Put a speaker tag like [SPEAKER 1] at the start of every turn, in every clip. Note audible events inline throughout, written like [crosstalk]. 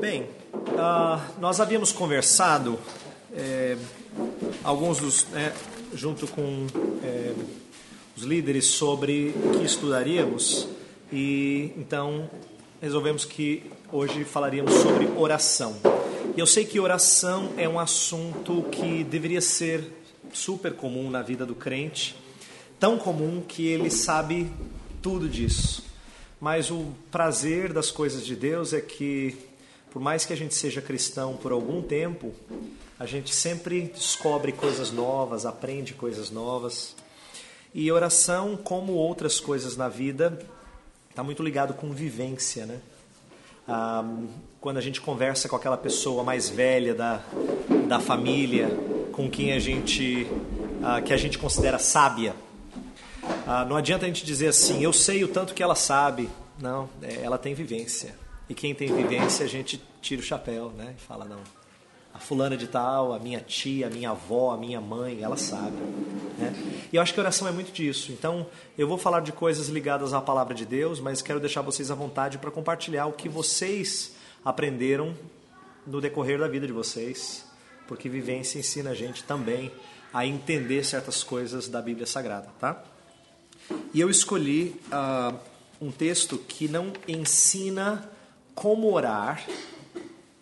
[SPEAKER 1] Bem, uh, nós havíamos conversado, é, alguns dos, né, junto com é, os líderes, sobre o que estudaríamos, e então resolvemos que hoje falaríamos sobre oração. E eu sei que oração é um assunto que deveria ser super comum na vida do crente, tão comum que ele sabe tudo disso. Mas o prazer das coisas de Deus é que, por mais que a gente seja cristão por algum tempo, a gente sempre descobre coisas novas, aprende coisas novas. E oração, como outras coisas na vida, está muito ligado com vivência, né? Ah, quando a gente conversa com aquela pessoa mais velha da, da família, com quem a gente ah, que a gente considera sábia, ah, não adianta a gente dizer assim, eu sei o tanto que ela sabe. Não, é, ela tem vivência. E quem tem vivência, a gente tira o chapéu, né? E fala, não, a fulana de tal, a minha tia, a minha avó, a minha mãe, ela sabe. Né? E eu acho que a oração é muito disso. Então, eu vou falar de coisas ligadas à palavra de Deus, mas quero deixar vocês à vontade para compartilhar o que vocês aprenderam no decorrer da vida de vocês, porque vivência ensina a gente também a entender certas coisas da Bíblia Sagrada, tá? E eu escolhi uh, um texto que não ensina como orar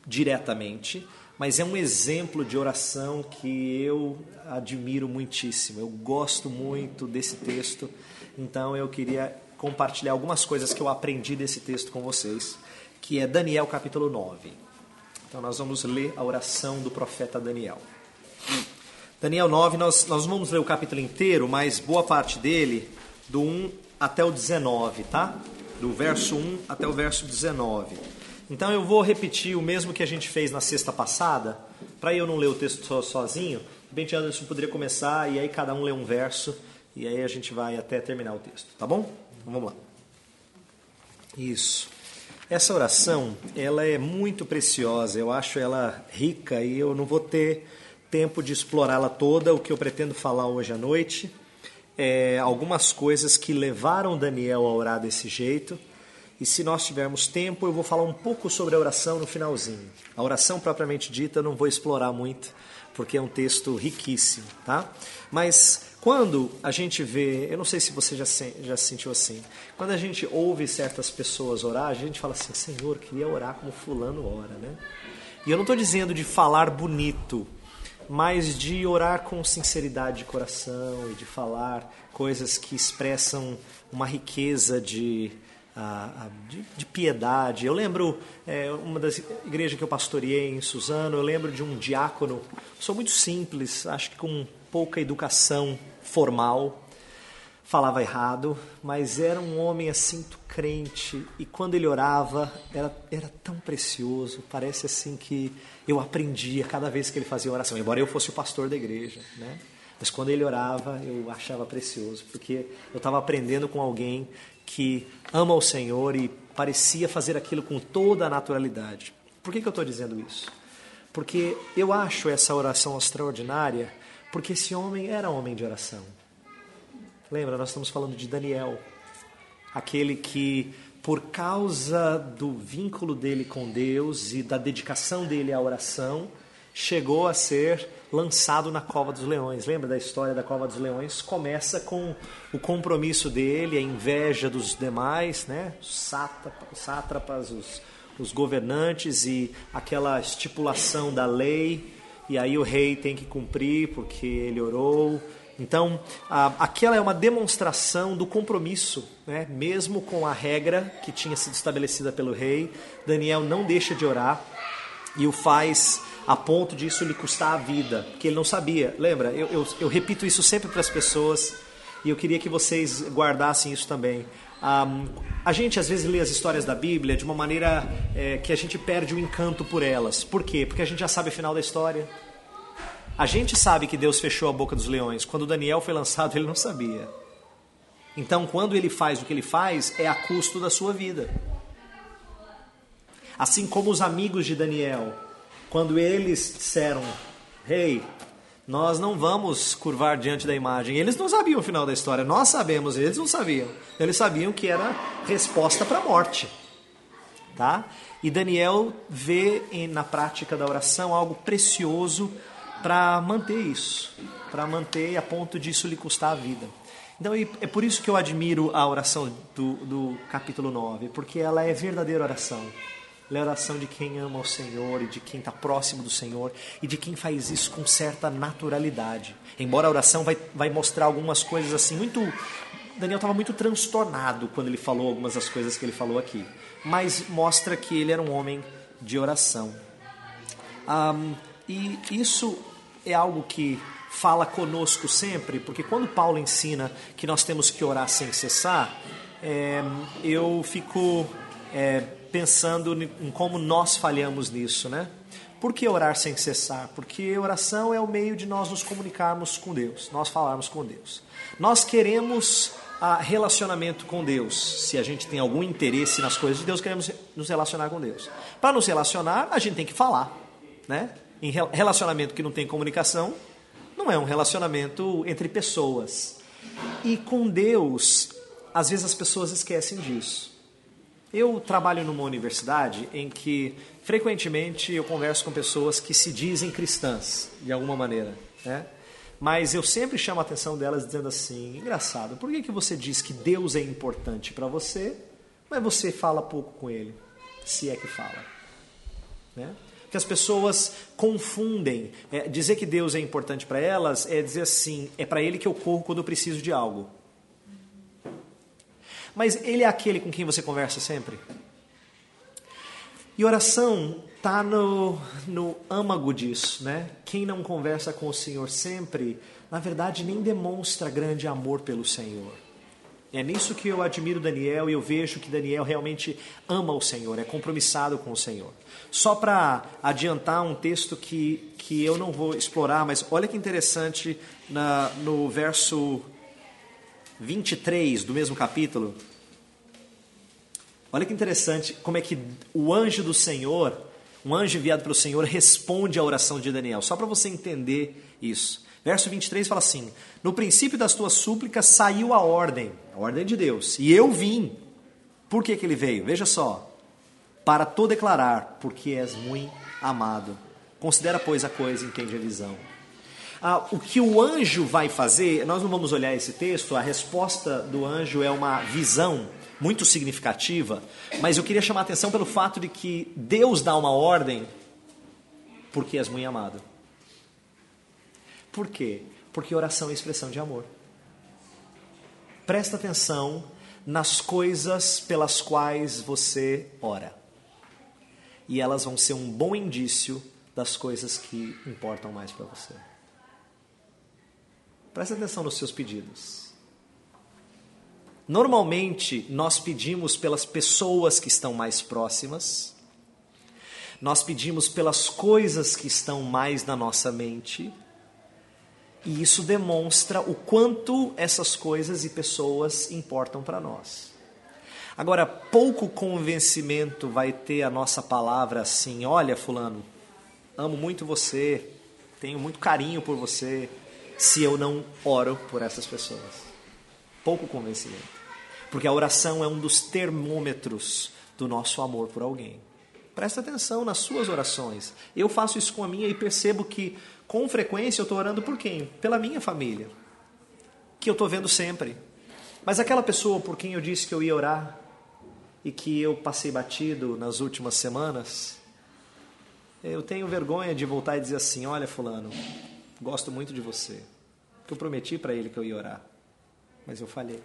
[SPEAKER 1] diretamente, mas é um exemplo de oração que eu admiro muitíssimo. Eu gosto muito desse texto, então eu queria compartilhar algumas coisas que eu aprendi desse texto com vocês, que é Daniel capítulo 9. Então nós vamos ler a oração do profeta Daniel. Daniel 9, nós, nós vamos ler o capítulo inteiro, mas boa parte dele do 1 até o 19, tá? Do verso 1 até o verso 19. Então eu vou repetir o mesmo que a gente fez na sexta passada, para eu não ler o texto so, sozinho. De Anderson poderia começar e aí cada um lê um verso e aí a gente vai até terminar o texto, tá bom? Então, vamos lá. Isso. Essa oração, ela é muito preciosa, eu acho ela rica e eu não vou ter tempo de explorá-la toda, o que eu pretendo falar hoje à noite é, algumas coisas que levaram Daniel a orar desse jeito. E se nós tivermos tempo, eu vou falar um pouco sobre a oração no finalzinho. A oração propriamente dita eu não vou explorar muito, porque é um texto riquíssimo, tá? Mas quando a gente vê, eu não sei se você já se, já se sentiu assim, quando a gente ouve certas pessoas orar, a gente fala assim, Senhor, queria orar como fulano ora, né? E eu não estou dizendo de falar bonito, mas de orar com sinceridade de coração e de falar coisas que expressam uma riqueza de, uh, de, de, piedade. Eu lembro, é, uma das igrejas que eu pastoreei em Suzano, eu lembro de um diácono, sou muito simples, acho que com pouca educação formal, falava errado, mas era um homem assim crente e quando ele orava era, era tão precioso, parece assim que eu aprendia cada vez que ele fazia oração, embora eu fosse o pastor da igreja, né? Mas quando ele orava, eu achava precioso, porque eu estava aprendendo com alguém que ama o Senhor e parecia fazer aquilo com toda a naturalidade. Por que, que eu estou dizendo isso? Porque eu acho essa oração extraordinária, porque esse homem era homem de oração. Lembra, nós estamos falando de Daniel, aquele que, por causa do vínculo dele com Deus e da dedicação dele à oração, chegou a ser lançado na cova dos leões. Lembra da história da cova dos leões? Começa com o compromisso dele, a inveja dos demais, né? Os sátrapas, os, os governantes e aquela estipulação da lei. E aí o rei tem que cumprir porque ele orou. Então, aquela é uma demonstração do compromisso, né? mesmo com a regra que tinha sido estabelecida pelo rei. Daniel não deixa de orar e o faz a ponto disso lhe custar a vida, porque ele não sabia. Lembra? Eu, eu, eu repito isso sempre para as pessoas e eu queria que vocês guardassem isso também. Um, a gente às vezes lê as histórias da Bíblia de uma maneira é, que a gente perde o encanto por elas. Por quê? Porque a gente já sabe o final da história. A gente sabe que Deus fechou a boca dos leões. Quando Daniel foi lançado, ele não sabia. Então, quando ele faz o que ele faz, é a custo da sua vida. Assim como os amigos de Daniel, quando eles disseram: Rei, hey, nós não vamos curvar diante da imagem. Eles não sabiam o final da história, nós sabemos, eles não sabiam. Eles sabiam que era resposta para a morte. tá? E Daniel vê na prática da oração algo precioso para manter isso, para manter a ponto disso lhe custar a vida. Então é por isso que eu admiro a oração do, do capítulo 9, porque ela é verdadeira oração. Ela é oração de quem ama o Senhor e de quem está próximo do Senhor e de quem faz isso com certa naturalidade. Embora a oração vai, vai mostrar algumas coisas assim muito. Daniel estava muito transtornado quando ele falou algumas das coisas que ele falou aqui, mas mostra que ele era um homem de oração. Um, e isso é algo que fala conosco sempre, porque quando Paulo ensina que nós temos que orar sem cessar, é, eu fico é, pensando em como nós falhamos nisso, né? Por que orar sem cessar? Porque oração é o meio de nós nos comunicarmos com Deus, nós falarmos com Deus. Nós queremos a relacionamento com Deus. Se a gente tem algum interesse nas coisas de Deus, queremos nos relacionar com Deus. Para nos relacionar, a gente tem que falar, né? Em relacionamento que não tem comunicação, não é um relacionamento entre pessoas. E com Deus, às vezes as pessoas esquecem disso. Eu trabalho numa universidade em que frequentemente eu converso com pessoas que se dizem cristãs, de alguma maneira, né? Mas eu sempre chamo a atenção delas dizendo assim: engraçado, por que, que você diz que Deus é importante para você, mas você fala pouco com Ele? Se é que fala. Né? Que as pessoas confundem. É, dizer que Deus é importante para elas é dizer assim: é para Ele que eu corro quando eu preciso de algo. Mas Ele é aquele com quem você conversa sempre? E oração está no, no âmago disso, né? Quem não conversa com o Senhor sempre, na verdade, nem demonstra grande amor pelo Senhor. É nisso que eu admiro Daniel e eu vejo que Daniel realmente ama o Senhor, é compromissado com o Senhor. Só para adiantar um texto que, que eu não vou explorar, mas olha que interessante na, no verso 23 do mesmo capítulo. Olha que interessante como é que o anjo do Senhor, um anjo enviado pelo Senhor, responde à oração de Daniel. Só para você entender isso. Verso 23 fala assim: No princípio das tuas súplicas saiu a ordem, a ordem de Deus, e eu vim. Por que, que ele veio? Veja só. Para tu declarar, porque és muito amado. Considera, pois, a coisa e entende a visão. Ah, o que o anjo vai fazer, nós não vamos olhar esse texto, a resposta do anjo é uma visão muito significativa, mas eu queria chamar a atenção pelo fato de que Deus dá uma ordem porque és muito amado. Por quê? Porque oração é expressão de amor. Presta atenção nas coisas pelas quais você ora. E elas vão ser um bom indício das coisas que importam mais para você. Presta atenção nos seus pedidos. Normalmente, nós pedimos pelas pessoas que estão mais próximas, nós pedimos pelas coisas que estão mais na nossa mente, e isso demonstra o quanto essas coisas e pessoas importam para nós. Agora, pouco convencimento vai ter a nossa palavra assim: olha, Fulano, amo muito você, tenho muito carinho por você, se eu não oro por essas pessoas. Pouco convencimento. Porque a oração é um dos termômetros do nosso amor por alguém. Presta atenção nas suas orações. Eu faço isso com a minha e percebo que com frequência eu estou orando por quem? Pela minha família, que eu estou vendo sempre. Mas aquela pessoa por quem eu disse que eu ia orar e que eu passei batido nas últimas semanas, eu tenho vergonha de voltar e dizer assim: Olha, Fulano, gosto muito de você. Eu prometi para ele que eu ia orar, mas eu falhei.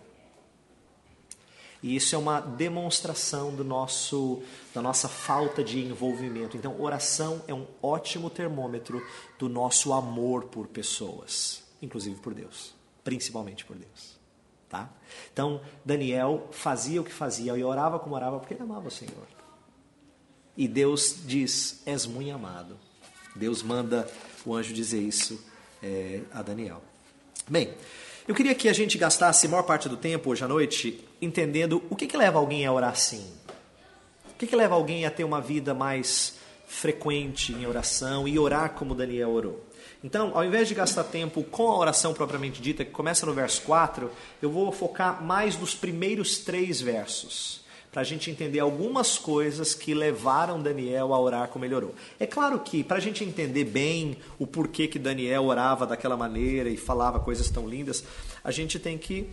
[SPEAKER 1] E isso é uma demonstração do nosso, da nossa falta de envolvimento. Então, oração é um ótimo termômetro do nosso amor por pessoas, inclusive por Deus, principalmente por Deus. Tá? Então, Daniel fazia o que fazia e orava como orava porque ele amava o Senhor. E Deus diz: És muito amado. Deus manda o anjo dizer isso é, a Daniel. Bem, eu queria que a gente gastasse a maior parte do tempo hoje à noite entendendo o que, que leva alguém a orar assim. O que, que leva alguém a ter uma vida mais frequente em oração e orar como Daniel orou. Então, ao invés de gastar tempo com a oração propriamente dita, que começa no verso 4, eu vou focar mais nos primeiros três versos. Para a gente entender algumas coisas que levaram Daniel a orar como ele orou. É claro que, para a gente entender bem o porquê que Daniel orava daquela maneira e falava coisas tão lindas, a gente tem que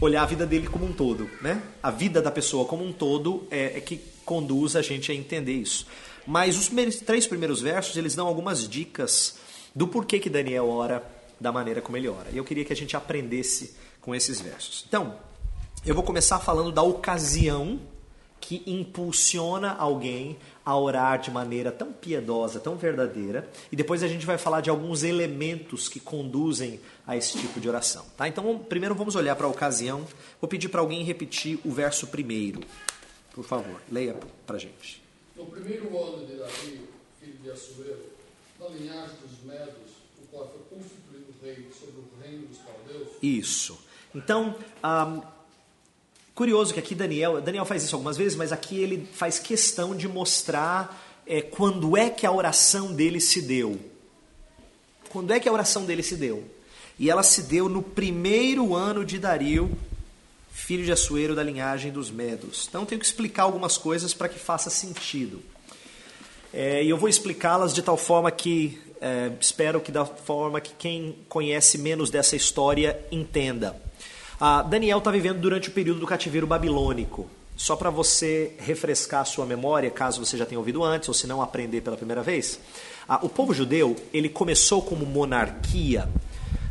[SPEAKER 1] olhar a vida dele como um todo. Né? A vida da pessoa como um todo é, é que conduz a gente a entender isso. Mas os três primeiros versos, eles dão algumas dicas do porquê que Daniel ora da maneira como ele ora. E eu queria que a gente aprendesse com esses versos. Então, eu vou começar falando da ocasião que impulsiona alguém a orar de maneira tão piedosa, tão verdadeira, e depois a gente vai falar de alguns elementos que conduzem a esse tipo de oração. Tá? Então, primeiro vamos olhar para a ocasião. Vou pedir para alguém repetir o verso primeiro. Por favor, leia para a gente.
[SPEAKER 2] No primeiro ano de Davi, filho de Assuero, linhagem dos Medos, o qual foi constituído rei sobre o reino dos caldeus.
[SPEAKER 1] Isso. Então, um, Curioso que aqui Daniel, Daniel faz isso algumas vezes, mas aqui ele faz questão de mostrar é, quando é que a oração dele se deu. Quando é que a oração dele se deu? E ela se deu no primeiro ano de Dario, filho de Assuero da linhagem dos Medos. Então tenho que explicar algumas coisas para que faça sentido. É, e eu vou explicá-las de tal forma que é, espero que da forma que quem conhece menos dessa história entenda. Ah, Daniel está vivendo durante o período do cativeiro babilônico. Só para você refrescar a sua memória, caso você já tenha ouvido antes ou se não aprender pela primeira vez, ah, o povo judeu ele começou como monarquia.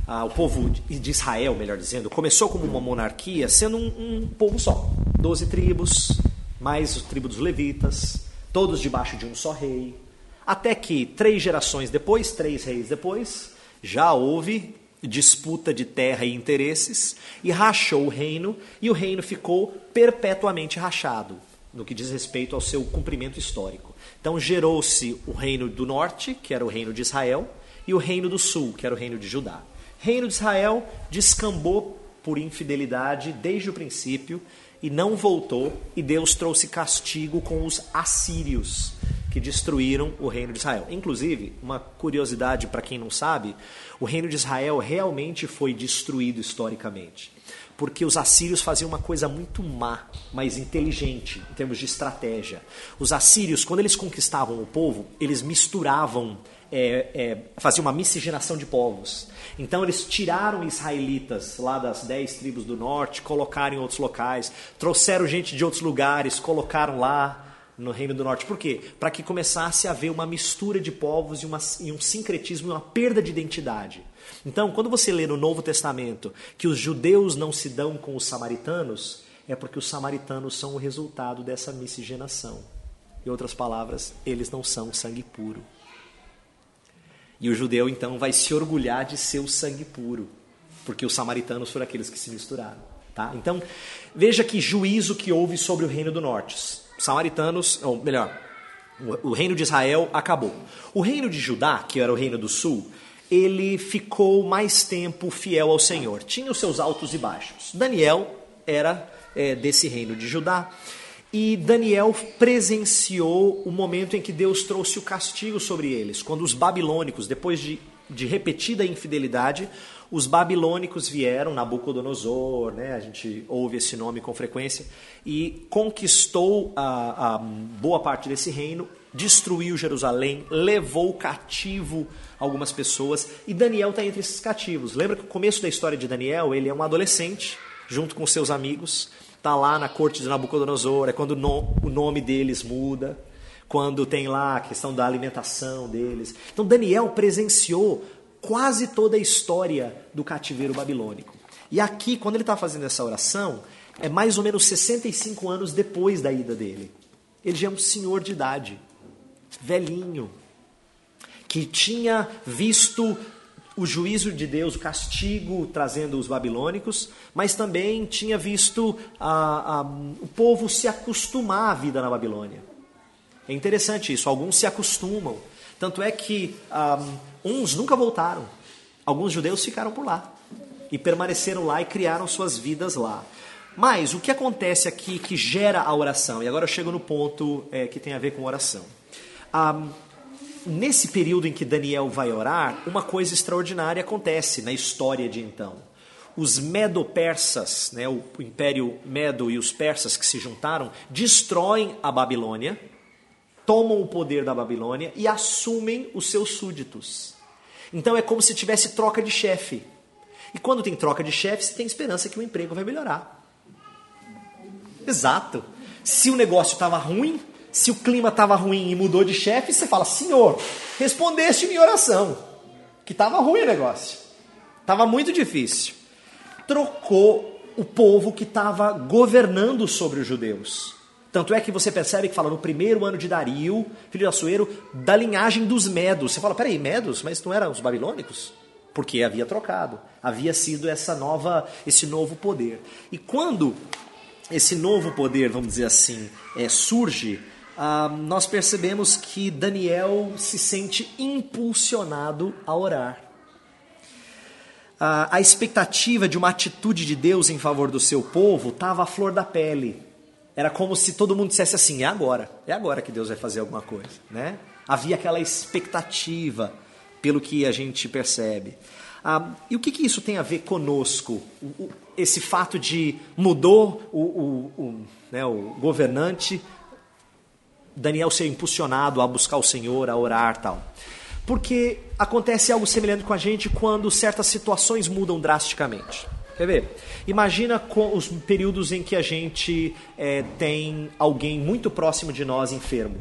[SPEAKER 1] Ah, o povo de Israel, melhor dizendo, começou como uma monarquia, sendo um, um povo só, doze tribos, mais o tribo dos levitas, todos debaixo de um só rei. Até que três gerações depois, três reis depois, já houve disputa de terra e interesses e rachou o reino, e o reino ficou perpetuamente rachado, no que diz respeito ao seu cumprimento histórico. Então gerou-se o reino do norte, que era o reino de Israel, e o reino do sul, que era o reino de Judá. Reino de Israel descambou por infidelidade desde o princípio e não voltou, e Deus trouxe castigo com os assírios, que destruíram o reino de Israel. Inclusive, uma curiosidade para quem não sabe, o reino de Israel realmente foi destruído historicamente. Porque os assírios faziam uma coisa muito má, mas inteligente em termos de estratégia. Os assírios, quando eles conquistavam o povo, eles misturavam, é, é, faziam uma miscigenação de povos. Então eles tiraram israelitas lá das dez tribos do norte, colocaram em outros locais, trouxeram gente de outros lugares, colocaram lá no Reino do Norte. Por quê? Para que começasse a haver uma mistura de povos e, uma, e um sincretismo, uma perda de identidade. Então, quando você lê no Novo Testamento que os judeus não se dão com os samaritanos, é porque os samaritanos são o resultado dessa miscigenação. Em outras palavras, eles não são sangue puro. E o judeu então vai se orgulhar de ser o sangue puro, porque os samaritanos foram aqueles que se misturaram. Tá? Então, veja que juízo que houve sobre o reino do norte samaritanos, ou melhor, o reino de Israel acabou. O reino de Judá, que era o reino do sul, ele ficou mais tempo fiel ao Senhor. Tinha os seus altos e baixos. Daniel era é, desse reino de Judá. E Daniel presenciou o momento em que Deus trouxe o castigo sobre eles, quando os babilônicos, depois de, de repetida infidelidade, os babilônicos vieram, Nabucodonosor, né, a gente ouve esse nome com frequência, e conquistou a, a boa parte desse reino, destruiu Jerusalém, levou cativo algumas pessoas, e Daniel está entre esses cativos. Lembra que o começo da história de Daniel, ele é um adolescente, junto com seus amigos, está lá na corte de Nabucodonosor, é quando o nome deles muda, quando tem lá a questão da alimentação deles. Então Daniel presenciou quase toda a história do cativeiro babilônico. E aqui, quando ele está fazendo essa oração, é mais ou menos 65 anos depois da ida dele. Ele já é um senhor de idade, velhinho, que tinha visto o juízo de Deus, o castigo trazendo os babilônicos, mas também tinha visto a, a, o povo se acostumar à vida na Babilônia. É interessante isso, alguns se acostumam. Tanto é que um, uns nunca voltaram, alguns judeus ficaram por lá e permaneceram lá e criaram suas vidas lá. Mas o que acontece aqui que gera a oração? E agora eu chego no ponto é, que tem a ver com oração. Nesse período em que Daniel vai orar, uma coisa extraordinária acontece na história de então. os medo-persas, né, o império medo e os persas que se juntaram, destroem a Babilônia, tomam o poder da Babilônia e assumem os seus súditos. Então é como se tivesse troca de chefe. E quando tem troca de chefe, você tem esperança que o emprego vai melhorar. Exato. Se o negócio estava ruim, se o clima estava ruim e mudou de chefe, você fala: Senhor, respondeste minha oração. Que estava ruim o negócio. Estava muito difícil. Trocou o povo que estava governando sobre os judeus. Tanto é que você percebe que fala no primeiro ano de Dario, filho de Assuero, da linhagem dos Medos. Você fala, peraí, Medos? Mas não eram os babilônicos? Porque havia trocado, havia sido essa nova, esse novo poder. E quando esse novo poder, vamos dizer assim, é, surge, ah, nós percebemos que Daniel se sente impulsionado a orar. Ah, a expectativa de uma atitude de Deus em favor do seu povo estava à flor da pele. Era como se todo mundo dissesse assim: é agora, é agora que Deus vai fazer alguma coisa. Né? Havia aquela expectativa, pelo que a gente percebe. Ah, e o que, que, isso tem a ver conosco? O, o, esse fato de mudou o, o, né, o governante, Daniel ser impulsionado a buscar o Senhor, a orar tal. Porque acontece algo semelhante com a gente quando certas situações mudam drasticamente. Quer ver? Imagina os períodos em que a gente é, tem alguém muito próximo de nós enfermo.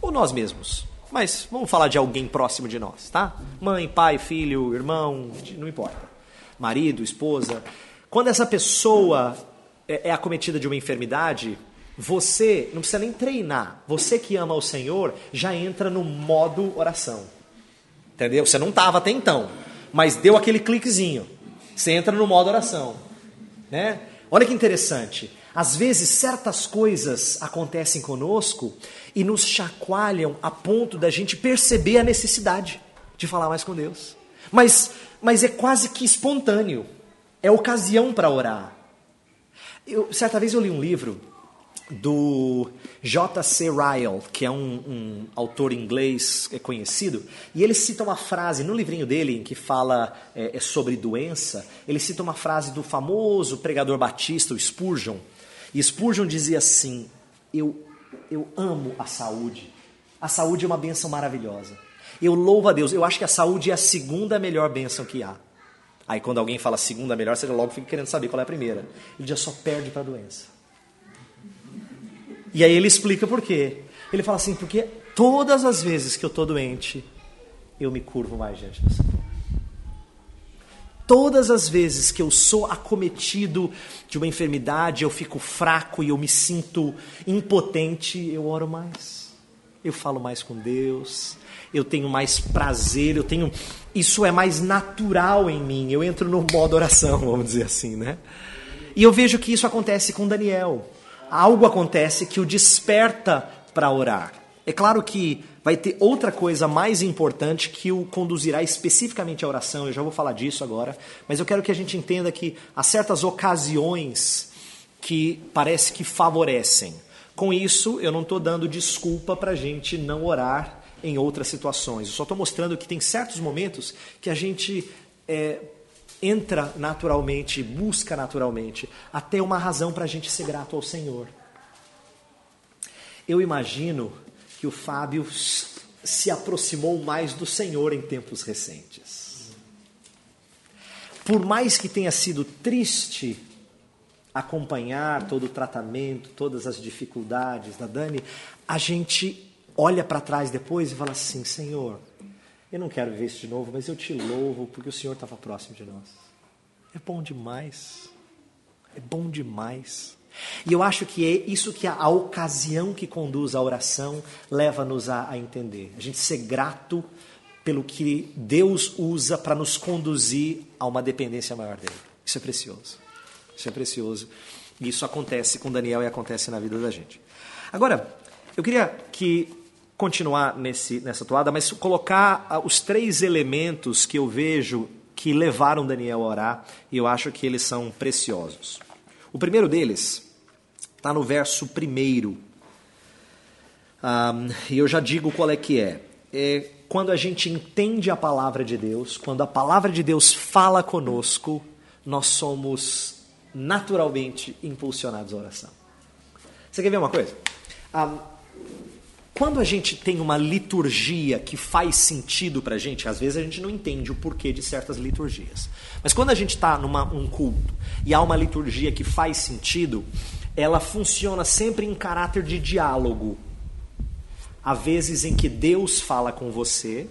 [SPEAKER 1] Ou nós mesmos. Mas vamos falar de alguém próximo de nós, tá? Mãe, pai, filho, irmão, não importa. Marido, esposa. Quando essa pessoa é, é acometida de uma enfermidade, você não precisa nem treinar. Você que ama o Senhor já entra no modo oração. Entendeu? Você não estava até então, mas deu aquele cliquezinho. Você entra no modo oração. Né? Olha que interessante. Às vezes, certas coisas acontecem conosco e nos chacoalham a ponto da gente perceber a necessidade de falar mais com Deus. Mas, mas é quase que espontâneo. É ocasião para orar. Eu, certa vez eu li um livro do J.C. Ryle, que é um, um, autor inglês conhecido, e ele cita uma frase no livrinho dele em que fala é, é, sobre doença. Ele cita uma frase do famoso pregador batista, o Spurgeon. E Spurgeon dizia assim: Eu, eu amo a saúde. A saúde é uma benção maravilhosa. Eu louvo a Deus. Eu acho que a saúde é a segunda melhor benção que há. Aí quando alguém fala segunda melhor, você logo fica querendo saber qual é a primeira. Ele já só perde para a doença. E aí ele explica por quê. Ele fala assim: porque todas as vezes que eu estou doente, eu me curvo mais diante do Senhor. Todas as vezes que eu sou acometido de uma enfermidade, eu fico fraco e eu me sinto impotente, eu oro mais. Eu falo mais com Deus, eu tenho mais prazer, eu tenho. Isso é mais natural em mim. Eu entro no modo oração, [laughs] vamos dizer assim, né? E eu vejo que isso acontece com Daniel algo acontece que o desperta para orar. É claro que vai ter outra coisa mais importante que o conduzirá especificamente à oração, eu já vou falar disso agora, mas eu quero que a gente entenda que há certas ocasiões que parece que favorecem. Com isso, eu não estou dando desculpa para a gente não orar em outras situações. Eu só estou mostrando que tem certos momentos que a gente é, entra naturalmente, busca naturalmente, até uma razão para a gente ser grato ao Senhor. Eu imagino que o Fábio se aproximou mais do Senhor em tempos recentes. Por mais que tenha sido triste acompanhar todo o tratamento, todas as dificuldades da Dani, a gente olha para trás depois e fala assim: Senhor, eu não quero ver isso de novo, mas eu te louvo porque o Senhor estava próximo de nós. É bom demais. É bom demais. E eu acho que é isso que a, a ocasião que conduz à oração leva-nos a, a entender. A gente ser grato pelo que Deus usa para nos conduzir a uma dependência maior dele. Isso é precioso. Isso é precioso. E isso acontece com Daniel e acontece na vida da gente. Agora, eu queria que continuar nesse, nessa toada, mas colocar ah, os três elementos que eu vejo que levaram Daniel a orar, e eu acho que eles são preciosos. O primeiro deles está no verso primeiro. Um, e eu já digo qual é que é. É quando a gente entende a palavra de Deus, quando a palavra de Deus fala conosco, nós somos naturalmente impulsionados à oração. Você quer ver uma coisa? Ah, quando a gente tem uma liturgia que faz sentido para a gente, às vezes a gente não entende o porquê de certas liturgias. Mas quando a gente está num um culto e há uma liturgia que faz sentido, ela funciona sempre em caráter de diálogo. Há vezes em que Deus fala com você,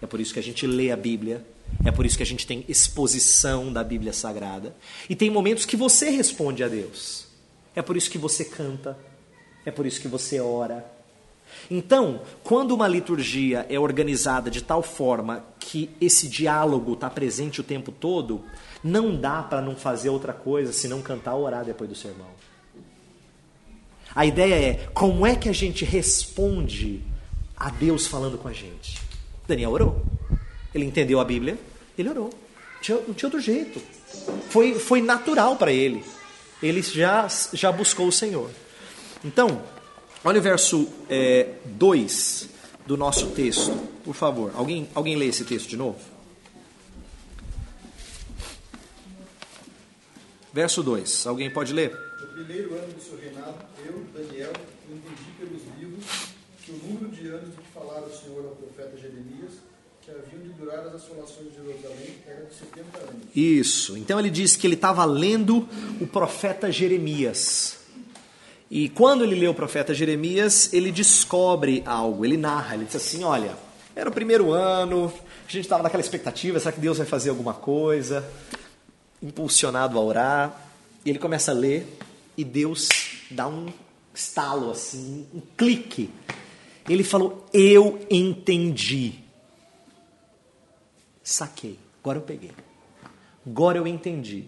[SPEAKER 1] é por isso que a gente lê a Bíblia, é por isso que a gente tem exposição da Bíblia Sagrada. E tem momentos que você responde a Deus. É por isso que você canta, é por isso que você ora. Então, quando uma liturgia é organizada de tal forma que esse diálogo está presente o tempo todo, não dá para não fazer outra coisa senão cantar ou orar depois do sermão. A ideia é como é que a gente responde a Deus falando com a gente. Daniel orou. Ele entendeu a Bíblia, ele orou. Não tinha outro jeito. Foi, foi natural para ele. Ele já, já buscou o Senhor. Então, olha o verso 2 é, do nosso texto, por favor. Alguém, alguém lê esse texto de novo? Verso 2. Alguém pode ler?
[SPEAKER 2] No primeiro ano do seu reinado, eu, Daniel, entendi pelos livros que o número de anos de que falara o Senhor ao profeta Jeremias, que haviam de durar as assolações de Jerusalém, era de 70 anos.
[SPEAKER 1] Isso. Então ele diz que ele estava lendo o profeta Jeremias. E quando ele lê o profeta Jeremias, ele descobre algo, ele narra, ele diz assim: olha, era o primeiro ano, a gente estava naquela expectativa, será que Deus vai fazer alguma coisa? Impulsionado a orar. E ele começa a ler e Deus dá um estalo assim, um clique. Ele falou: Eu entendi. Saquei. Agora eu peguei. Agora eu entendi.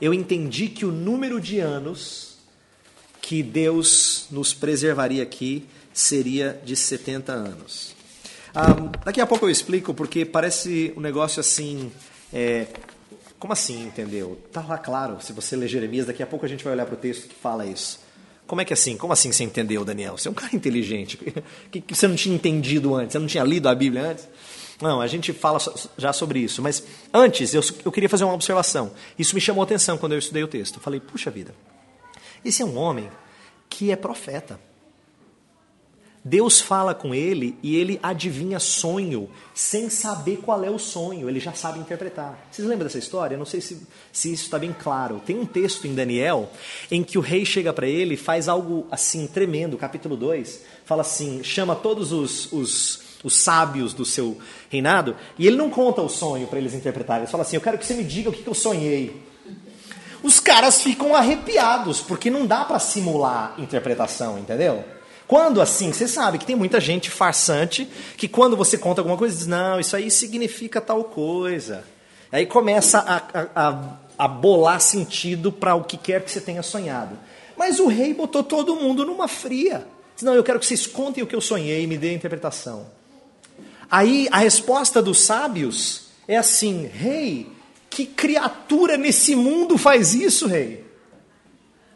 [SPEAKER 1] Eu entendi que o número de anos que Deus nos preservaria aqui seria de 70 anos. Ah, daqui a pouco eu explico, porque parece um negócio assim. É, como assim, entendeu? Tá lá claro, se você ler Jeremias, daqui a pouco a gente vai olhar para o texto que fala isso. Como é que é assim? Como assim você entendeu, Daniel? Você é um cara inteligente. [laughs] que, você não tinha entendido antes? Você não tinha lido a Bíblia antes? Não, a gente fala já sobre isso. Mas antes, eu, eu queria fazer uma observação. Isso me chamou a atenção quando eu estudei o texto. Eu falei, puxa vida, esse é um homem que é profeta. Deus fala com ele e ele adivinha sonho sem saber qual é o sonho, ele já sabe interpretar. Vocês lembram dessa história? Eu não sei se, se isso está bem claro. Tem um texto em Daniel em que o rei chega para ele e faz algo assim tremendo, capítulo 2. Fala assim: chama todos os, os, os sábios do seu reinado e ele não conta o sonho para eles interpretarem. Ele fala assim: Eu quero que você me diga o que, que eu sonhei. Os caras ficam arrepiados, porque não dá para simular interpretação, entendeu? Quando assim, você sabe que tem muita gente farsante que quando você conta alguma coisa diz, não, isso aí significa tal coisa. Aí começa a, a, a bolar sentido para o que quer que você tenha sonhado. Mas o rei botou todo mundo numa fria. Diz, não, eu quero que vocês contem o que eu sonhei e me dê a interpretação. Aí a resposta dos sábios é assim: rei, que criatura nesse mundo faz isso, rei?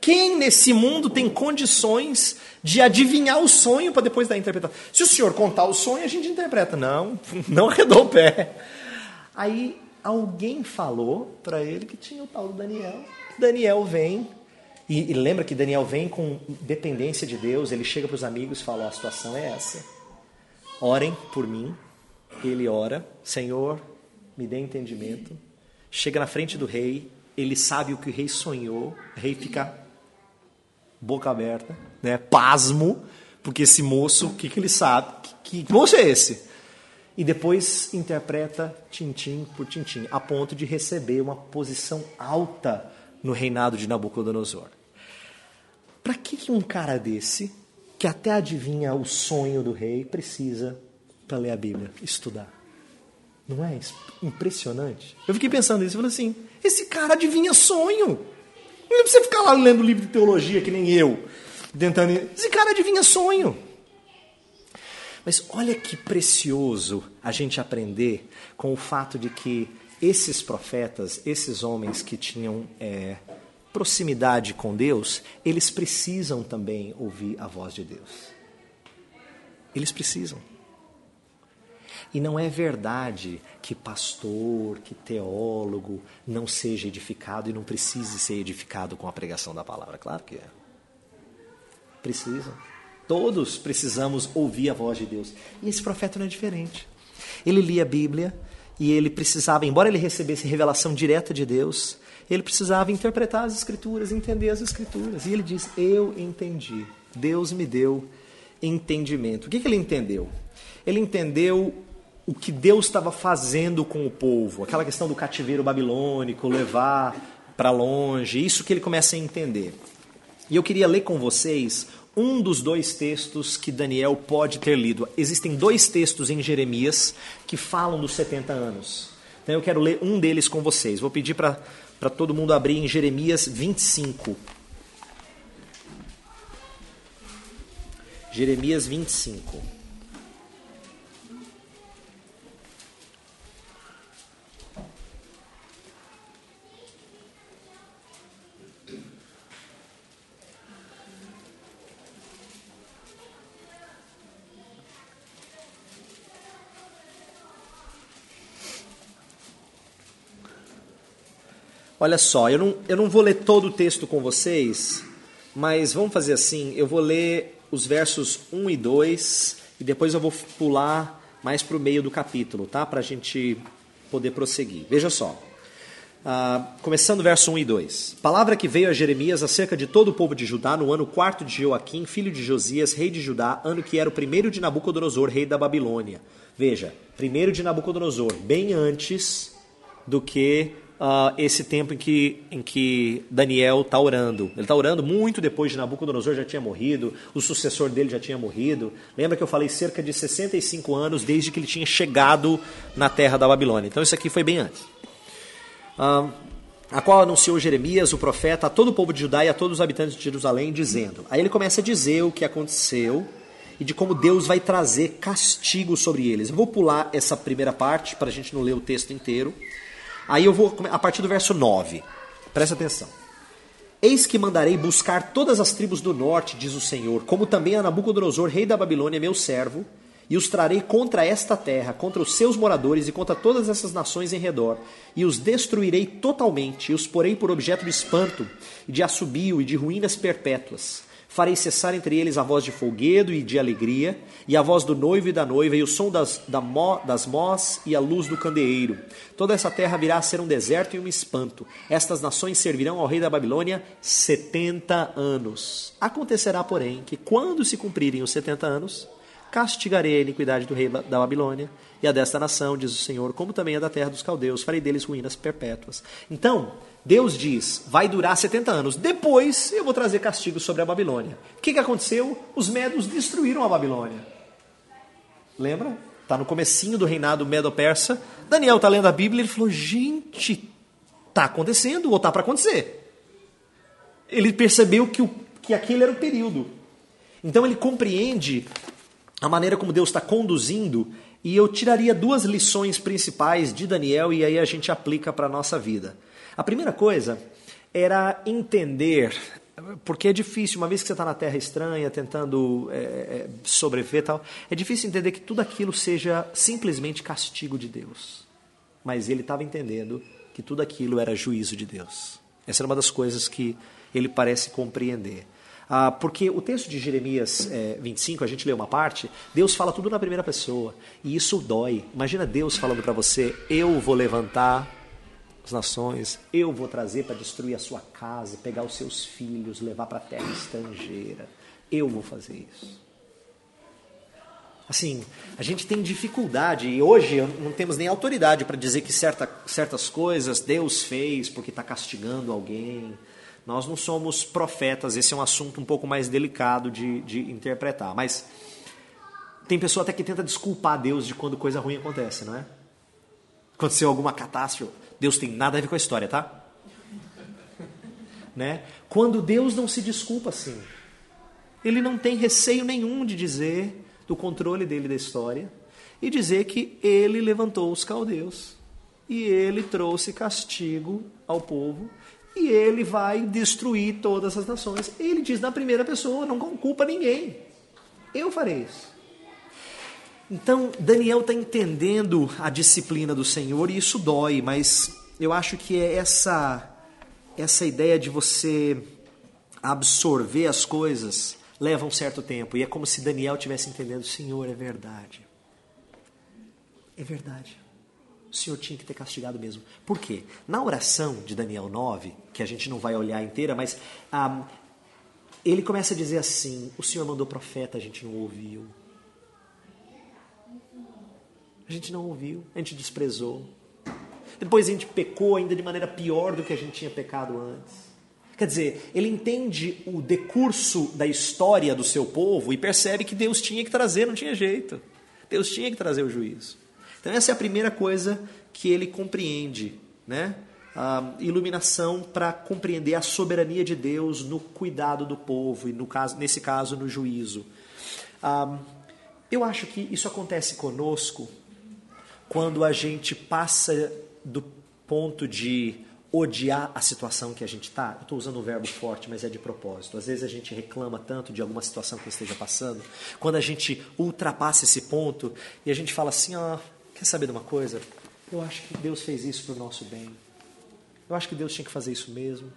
[SPEAKER 1] Quem nesse mundo tem condições de adivinhar o sonho para depois dar interpretação? Se o senhor contar o sonho, a gente interpreta. Não, [laughs] não arredou o pé. Aí alguém falou para ele que tinha o tal do Daniel. Daniel vem, e, e, lembra que Daniel vem com dependência de Deus, ele chega para os amigos e fala: a situação é essa. Orem por mim. Ele ora, Senhor, me dê entendimento. Chega na frente do rei, ele sabe o que o rei sonhou, o rei fica boca aberta, né? pasmo, porque esse moço, o que, que ele sabe? Que, que moço é esse? E depois interpreta tintim por tintim, a ponto de receber uma posição alta no reinado de Nabucodonosor. Para que, que um cara desse, que até adivinha o sonho do rei, precisa para ler a Bíblia, estudar? Não é impressionante? Eu fiquei pensando nisso, falei assim: esse cara adivinha sonho. Não precisa ficar lá lendo livro de teologia que nem eu, tentando. Esse cara adivinha sonho. Mas olha que precioso a gente aprender com o fato de que esses profetas, esses homens que tinham é, proximidade com Deus, eles precisam também ouvir a voz de Deus. Eles precisam. E não é verdade que pastor, que teólogo não seja edificado e não precise ser edificado com a pregação da palavra. Claro que é. Precisa. Todos precisamos ouvir a voz de Deus. E esse profeta não é diferente. Ele lia a Bíblia e ele precisava, embora ele recebesse revelação direta de Deus, ele precisava interpretar as Escrituras, entender as Escrituras. E ele diz: Eu entendi. Deus me deu entendimento. O que, que ele entendeu? Ele entendeu o que Deus estava fazendo com o povo, aquela questão do cativeiro babilônico, levar para longe, isso que ele começa a entender. E eu queria ler com vocês um dos dois textos que Daniel pode ter lido. Existem dois textos em Jeremias que falam dos 70 anos. Então eu quero ler um deles com vocês. Vou pedir para todo mundo abrir em Jeremias 25. Jeremias 25. Olha só, eu não, eu não vou ler todo o texto com vocês, mas vamos fazer assim: eu vou ler os versos 1 e 2 e depois eu vou pular mais para o meio do capítulo, tá? Para a gente poder prosseguir. Veja só. Uh, começando verso 1 e 2. Palavra que veio a Jeremias acerca de todo o povo de Judá no ano quarto de Joaquim, filho de Josias, rei de Judá, ano que era o primeiro de Nabucodonosor, rei da Babilônia. Veja, primeiro de Nabucodonosor, bem antes do que uh, esse tempo em que, em que Daniel está orando. Ele está orando muito depois de Nabucodonosor já tinha morrido, o sucessor dele já tinha morrido. Lembra que eu falei cerca de 65 anos desde que ele tinha chegado na terra da Babilônia. Então isso aqui foi bem antes. Uh, a qual anunciou Jeremias, o profeta, a todo o povo de Judá e a todos os habitantes de Jerusalém, dizendo. Aí ele começa a dizer o que aconteceu e de como Deus vai trazer castigo sobre eles. Eu vou pular essa primeira parte para a gente não ler o texto inteiro. Aí eu vou a partir do verso 9. Presta atenção. Eis que mandarei buscar todas as tribos do norte, diz o Senhor, como também a Nabucodonosor, rei da Babilônia, meu servo, e os trarei contra esta terra, contra os seus moradores e contra todas essas nações em redor, e os destruirei totalmente, e os porei por objeto de espanto, de assobio e de ruínas perpétuas. Farei cessar entre eles a voz de folguedo e de alegria, e a voz do noivo e da noiva, e o som das, da das mós e a luz do candeeiro. Toda essa terra virá a ser um deserto e um espanto. Estas nações servirão ao rei da Babilônia setenta anos. Acontecerá, porém, que quando se cumprirem os setenta anos, castigarei a iniquidade do rei da Babilônia e a desta nação, diz o Senhor, como também a da terra dos caldeus, farei deles ruínas perpétuas. Então, Deus diz, vai durar 70 anos. Depois eu vou trazer castigo sobre a Babilônia. O que, que aconteceu? Os medos destruíram a Babilônia. Lembra? Está no comecinho do reinado medo-persa. Daniel está lendo a Bíblia e ele falou, gente, está acontecendo ou está para acontecer. Ele percebeu que, o, que aquele era o período. Então ele compreende a maneira como Deus está conduzindo e eu tiraria duas lições principais de Daniel e aí a gente aplica para a nossa vida. A primeira coisa era entender, porque é difícil, uma vez que você está na terra estranha, tentando é, é, sobreviver tal, é difícil entender que tudo aquilo seja simplesmente castigo de Deus. Mas ele estava entendendo que tudo aquilo era juízo de Deus. Essa era uma das coisas que ele parece compreender. Ah, porque o texto de Jeremias é, 25, a gente lê uma parte, Deus fala tudo na primeira pessoa. E isso dói. Imagina Deus falando para você: Eu vou levantar as nações, eu vou trazer para destruir a sua casa, pegar os seus filhos, levar para a terra estrangeira. Eu vou fazer isso. Assim, a gente tem dificuldade, e hoje não temos nem autoridade para dizer que certa, certas coisas Deus fez porque está castigando alguém. Nós não somos profetas, esse é um assunto um pouco mais delicado de, de interpretar. Mas tem pessoa até que tenta desculpar Deus de quando coisa ruim acontece, não é? Aconteceu alguma catástrofe Deus tem nada a ver com a história, tá? Né? Quando Deus não se desculpa assim, ele não tem receio nenhum de dizer do controle dele da história e dizer que ele levantou os caldeus e ele trouxe castigo ao povo e ele vai destruir todas as nações. Ele diz na primeira pessoa, não culpa ninguém. Eu farei isso. Então, Daniel está entendendo a disciplina do Senhor e isso dói, mas eu acho que é essa, essa ideia de você absorver as coisas leva um certo tempo. E é como se Daniel tivesse entendendo: Senhor, é verdade. É verdade. O Senhor tinha que ter castigado mesmo. Por quê? Na oração de Daniel 9, que a gente não vai olhar inteira, mas ah, ele começa a dizer assim: O Senhor mandou profeta, a gente não ouviu. A gente não ouviu, a gente desprezou. Depois a gente pecou ainda de maneira pior do que a gente tinha pecado antes. Quer dizer, ele entende o decurso da história do seu povo e percebe que Deus tinha que trazer, não tinha jeito. Deus tinha que trazer o juízo. Então, essa é a primeira coisa que ele compreende, né? A iluminação para compreender a soberania de Deus no cuidado do povo e, no caso, nesse caso, no juízo. eu acho que isso acontece conosco quando a gente passa do ponto de odiar a situação que a gente está. Eu estou usando um verbo forte, mas é de propósito. Às vezes a gente reclama tanto de alguma situação que esteja passando. Quando a gente ultrapassa esse ponto e a gente fala assim: ó, quer saber de uma coisa? Eu acho que Deus fez isso para o nosso bem. Eu acho que Deus tinha que fazer isso mesmo.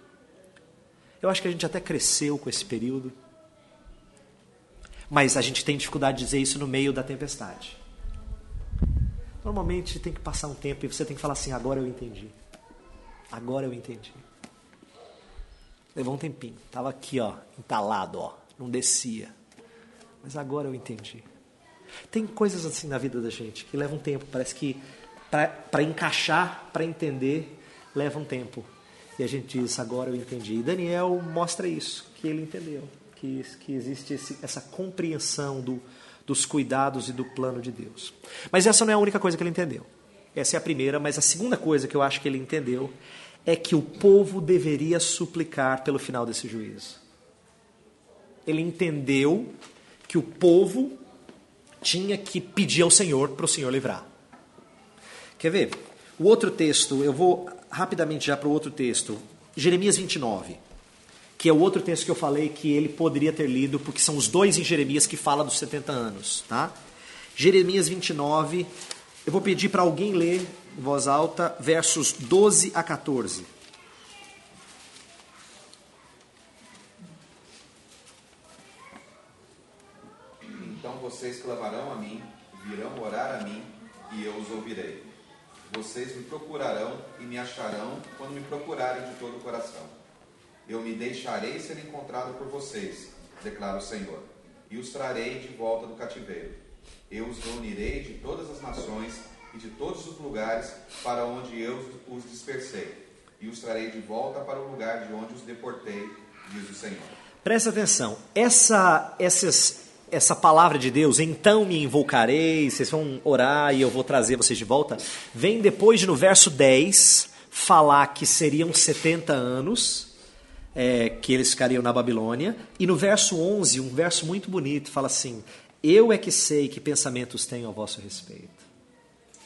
[SPEAKER 1] Eu acho que a gente até cresceu com esse período. Mas a gente tem dificuldade de dizer isso no meio da tempestade. Normalmente tem que passar um tempo e você tem que falar assim: agora eu entendi. Agora eu entendi. Levou um tempinho. Tava aqui, ó, entalado, ó, não descia. Mas agora eu entendi. Tem coisas assim na vida da gente que levam um tempo. Parece que para encaixar, para entender, leva um tempo. E a gente diz, agora eu entendi. E Daniel mostra isso, que ele entendeu. Que, que existe esse, essa compreensão do, dos cuidados e do plano de Deus. Mas essa não é a única coisa que ele entendeu. Essa é a primeira, mas a segunda coisa que eu acho que ele entendeu é que o povo deveria suplicar pelo final desse juízo. Ele entendeu que o povo tinha que pedir ao Senhor para o Senhor livrar. Quer ver? O outro texto, eu vou rapidamente já para o outro texto, Jeremias 29, que é o outro texto que eu falei que ele poderia ter lido, porque são os dois em Jeremias que fala dos 70 anos, tá? Jeremias 29, eu vou pedir para alguém ler em voz alta, versos 12 a 14.
[SPEAKER 3] Então vocês clamarão a mim, virão orar a mim, e eu os ouvirei. Vocês me procurarão e me acharão quando me procurarem de todo o coração. Eu me deixarei ser encontrado por vocês, declara o Senhor, e os trarei de volta do cativeiro. Eu os reunirei de todas as nações e de todos os lugares para onde eu os dispersei, e os trarei de volta para o lugar de onde os deportei, diz o Senhor.
[SPEAKER 1] Presta atenção, essa, essas, essa palavra de Deus, então me invocarei, vocês vão orar e eu vou trazer vocês de volta, vem depois de no verso 10 falar que seriam 70 anos é, que eles ficariam na Babilônia, e no verso 11, um verso muito bonito, fala assim: Eu é que sei que pensamentos tenho a vosso respeito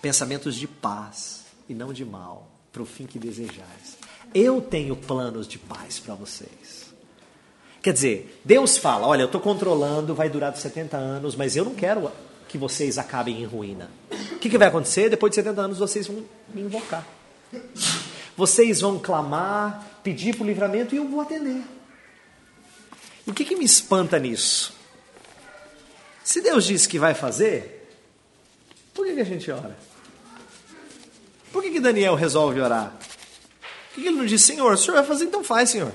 [SPEAKER 1] pensamentos de paz e não de mal, para o fim que desejais. Eu tenho planos de paz para vocês. Quer dizer, Deus fala: olha, eu estou controlando, vai durar 70 anos, mas eu não quero que vocês acabem em ruína. O que, que vai acontecer? Depois de 70 anos, vocês vão me invocar. Vocês vão clamar, pedir por livramento e eu vou atender. O que, que me espanta nisso? Se Deus disse que vai fazer, por que, que a gente ora? Por que, que Daniel resolve orar? Por que ele não diz, Senhor, o senhor vai fazer, então faz, Senhor.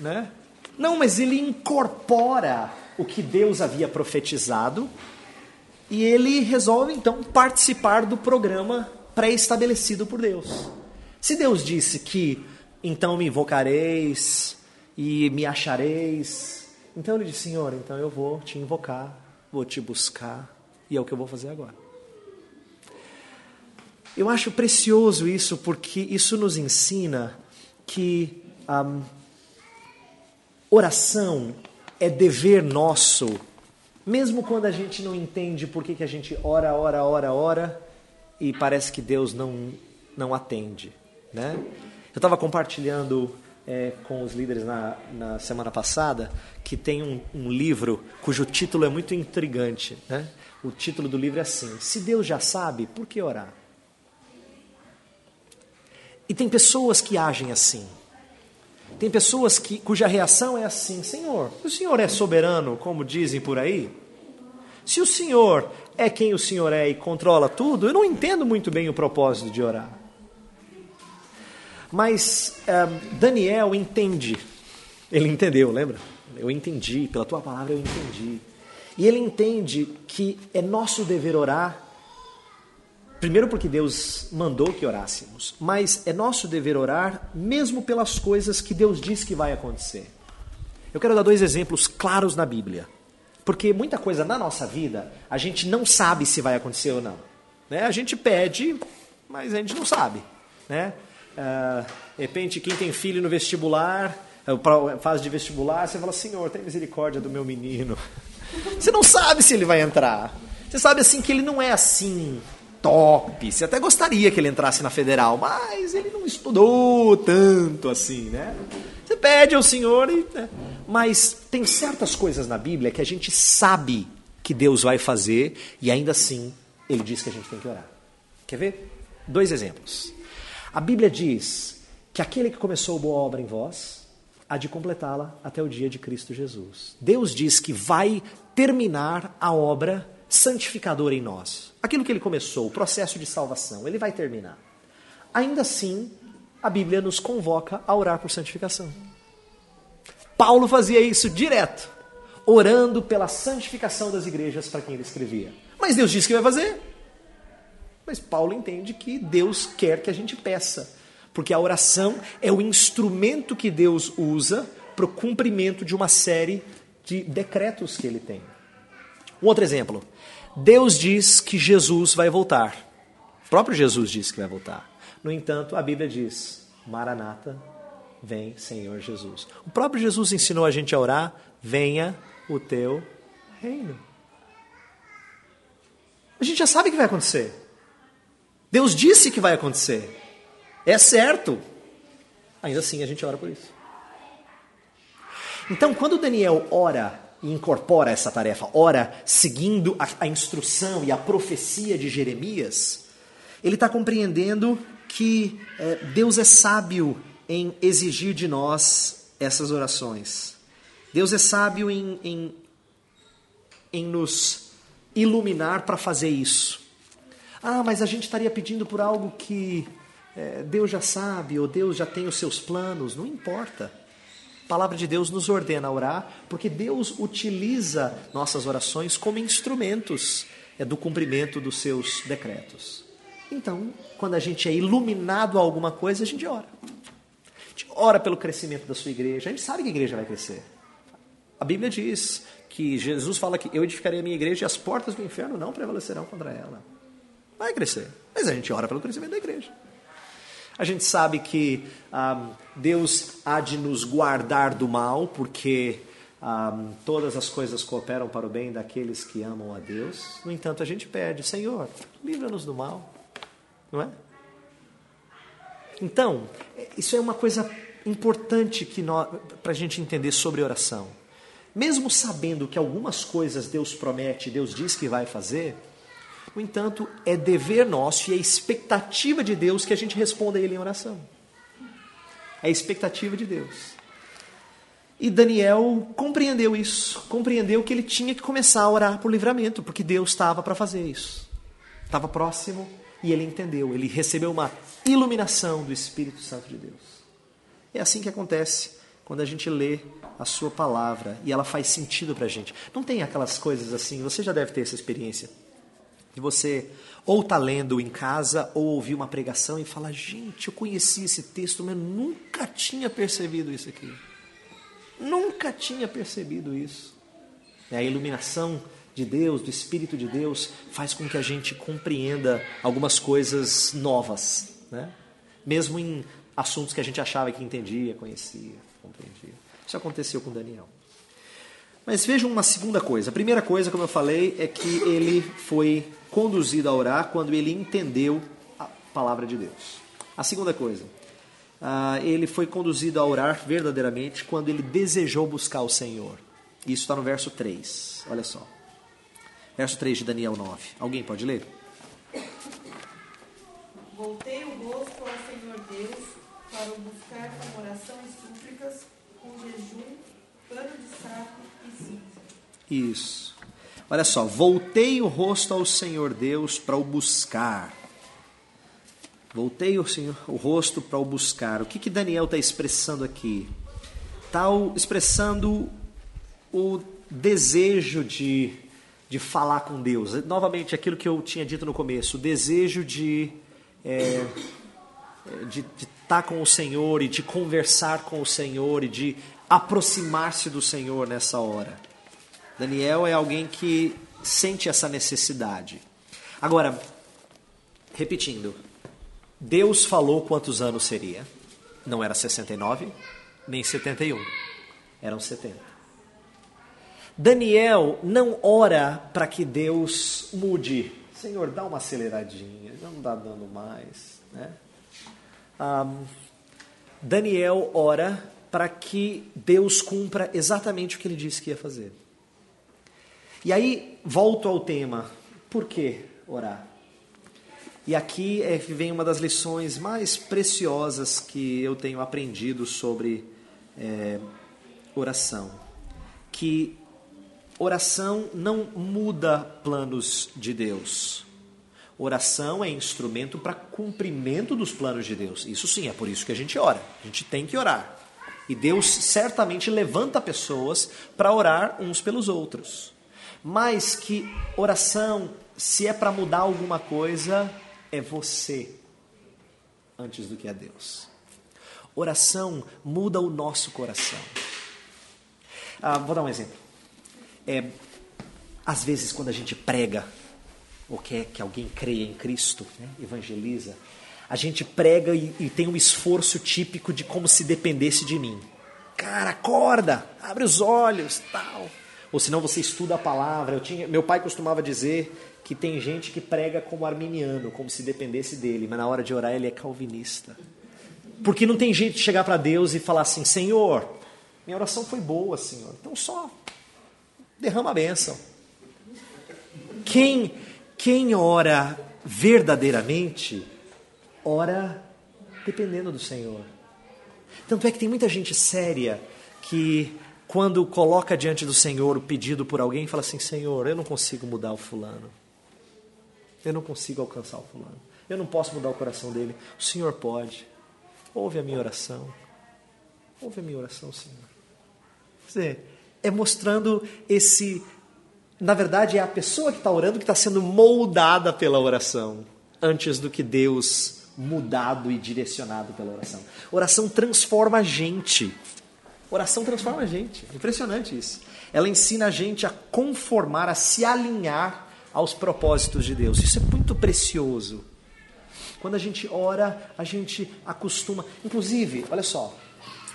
[SPEAKER 1] Né? Não, mas ele incorpora o que Deus havia profetizado e ele resolve então participar do programa pré-estabelecido por Deus. Se Deus disse que então me invocareis e me achareis, então ele diz: Senhor, então eu vou te invocar, vou te buscar e é o que eu vou fazer agora. Eu acho precioso isso porque isso nos ensina que um, oração é dever nosso, mesmo quando a gente não entende por que, que a gente ora, ora, ora, ora e parece que Deus não, não atende. Né? Eu estava compartilhando é, com os líderes na, na semana passada que tem um, um, livro cujo título é muito intrigante. Né? O título do livro é assim: Se Deus já sabe, por que orar? E tem pessoas que agem assim. Tem pessoas que, cuja reação é assim: Senhor, o Senhor é soberano, como dizem por aí? Se o Senhor é quem o Senhor é e controla tudo, eu não entendo muito bem o propósito de orar. Mas um, Daniel entende. Ele entendeu, lembra? Eu entendi, pela tua palavra eu entendi. E ele entende que é nosso dever orar, primeiro porque Deus mandou que orássemos, mas é nosso dever orar mesmo pelas coisas que Deus diz que vai acontecer. Eu quero dar dois exemplos claros na Bíblia. Porque muita coisa na nossa vida a gente não sabe se vai acontecer ou não. Né? A gente pede, mas a gente não sabe. Né? Uh, de repente, quem tem filho no vestibular, uh, fase de vestibular, você fala: Senhor, tem misericórdia do meu menino. [laughs] Você não sabe se ele vai entrar. Você sabe assim que ele não é assim top. Você até gostaria que ele entrasse na federal, mas ele não estudou tanto assim, né? Você pede ao Senhor e. Né? Mas tem certas coisas na Bíblia que a gente sabe que Deus vai fazer e ainda assim ele diz que a gente tem que orar. Quer ver? Dois exemplos. A Bíblia diz que aquele que começou boa obra em vós há de completá-la até o dia de Cristo Jesus. Deus diz que vai terminar a obra santificadora em nós. Aquilo que ele começou, o processo de salvação, ele vai terminar. Ainda assim, a Bíblia nos convoca a orar por santificação. Paulo fazia isso direto, orando pela santificação das igrejas para quem ele escrevia. Mas Deus disse que vai fazer. Mas Paulo entende que Deus quer que a gente peça, porque a oração é o instrumento que Deus usa para o cumprimento de uma série de decretos que ele tem. Um outro exemplo. Deus diz que Jesus vai voltar. O próprio Jesus disse que vai voltar. No entanto, a Bíblia diz: Maranata, vem Senhor Jesus. O próprio Jesus ensinou a gente a orar: venha o teu reino. A gente já sabe o que vai acontecer. Deus disse que vai acontecer. É certo. Ainda assim a gente ora por isso. Então, quando Daniel ora e incorpora essa tarefa, ora seguindo a, a instrução e a profecia de Jeremias, ele está compreendendo que é, Deus é sábio em exigir de nós essas orações. Deus é sábio em, em, em nos iluminar para fazer isso. Ah, mas a gente estaria pedindo por algo que é, Deus já sabe, ou Deus já tem os seus planos. Não importa. A palavra de Deus nos ordena a orar, porque Deus utiliza nossas orações como instrumentos é, do cumprimento dos seus decretos. Então, quando a gente é iluminado a alguma coisa, a gente ora gente ora pelo crescimento da sua igreja. A gente sabe que a igreja vai crescer. A Bíblia diz que Jesus fala que eu edificarei a minha igreja e as portas do inferno não prevalecerão contra ela. Vai crescer. Mas a gente ora pelo crescimento da igreja. A gente sabe que ah, Deus há de nos guardar do mal, porque ah, todas as coisas cooperam para o bem daqueles que amam a Deus. No entanto, a gente pede, Senhor, livra-nos do mal. Não é? Então, isso é uma coisa importante para a gente entender sobre oração. Mesmo sabendo que algumas coisas Deus promete, Deus diz que vai fazer, no entanto, é dever nosso e é expectativa de Deus que a gente responda a Ele em oração. É expectativa de Deus. E Daniel compreendeu isso, compreendeu que ele tinha que começar a orar por livramento, porque Deus estava para fazer isso. Estava próximo e ele entendeu, ele recebeu uma iluminação do Espírito Santo de Deus. É assim que acontece quando a gente lê a sua palavra e ela faz sentido para a gente. Não tem aquelas coisas assim, você já deve ter essa experiência, de você ou está lendo em casa ou ouvir uma pregação e fala: gente, eu conheci esse texto, mas nunca tinha percebido isso aqui. Nunca tinha percebido isso. É a iluminação de Deus, do Espírito de Deus, faz com que a gente compreenda algumas coisas novas, né? mesmo em assuntos que a gente achava que entendia, conhecia, compreendia. Isso aconteceu com Daniel. Mas vejam uma segunda coisa. A primeira coisa, como eu falei, é que ele foi conduzido a orar quando ele entendeu a palavra de Deus. A segunda coisa, ah, ele foi conduzido a orar verdadeiramente quando ele desejou buscar o Senhor. Isso está no verso 3. Olha só. Verso 3 de Daniel 9. Alguém pode ler?
[SPEAKER 4] Voltei o rosto ao Senhor Deus para o buscar com oração e súplicas, com jejum, pano de saco e cinza.
[SPEAKER 1] Isso. Olha só, voltei o rosto ao Senhor Deus para o buscar. Voltei o, Senhor, o rosto para o buscar. O que, que Daniel está expressando aqui? Está expressando o desejo de, de falar com Deus. Novamente, aquilo que eu tinha dito no começo, o desejo de é, de estar tá com o Senhor e de conversar com o Senhor e de aproximar-se do Senhor nessa hora. Daniel é alguém que sente essa necessidade. Agora, repetindo, Deus falou quantos anos seria? Não era 69, nem 71, eram 70. Daniel não ora para que Deus mude. Senhor, dá uma aceleradinha, não está dando mais. Né? Um, Daniel ora para que Deus cumpra exatamente o que ele disse que ia fazer. E aí, volto ao tema: por que orar? E aqui é, vem uma das lições mais preciosas que eu tenho aprendido sobre é, oração. Que oração não muda planos de Deus. Oração é instrumento para cumprimento dos planos de Deus. Isso sim, é por isso que a gente ora. A gente tem que orar. E Deus certamente levanta pessoas para orar uns pelos outros mas que oração, se é para mudar alguma coisa, é você antes do que é Deus. Oração muda o nosso coração. Ah, vou dar um exemplo. É, às vezes, quando a gente prega, ou quer que alguém creia em Cristo, né, evangeliza, a gente prega e, e tem um esforço típico de como se dependesse de mim. Cara, acorda, abre os olhos, tal ou senão você estuda a palavra. Eu tinha, meu pai costumava dizer que tem gente que prega como arminiano, como se dependesse dele, mas na hora de orar ele é calvinista. Porque não tem jeito de chegar para Deus e falar assim: Senhor, minha oração foi boa, Senhor, então só derrama a bênção. Quem, quem ora verdadeiramente, ora dependendo do Senhor. Tanto é que tem muita gente séria que quando coloca diante do Senhor o pedido por alguém, fala assim: Senhor, eu não consigo mudar o fulano. Eu não consigo alcançar o fulano. Eu não posso mudar o coração dele. O Senhor pode. Ouve a minha oração. Ouve a minha oração, Senhor. Quer dizer, é mostrando esse. Na verdade, é a pessoa que está orando que está sendo moldada pela oração, antes do que Deus mudado e direcionado pela oração. Oração transforma a gente. Oração transforma a gente. Impressionante isso. Ela ensina a gente a conformar, a se alinhar aos propósitos de Deus. Isso é muito precioso. Quando a gente ora, a gente acostuma. Inclusive, olha só,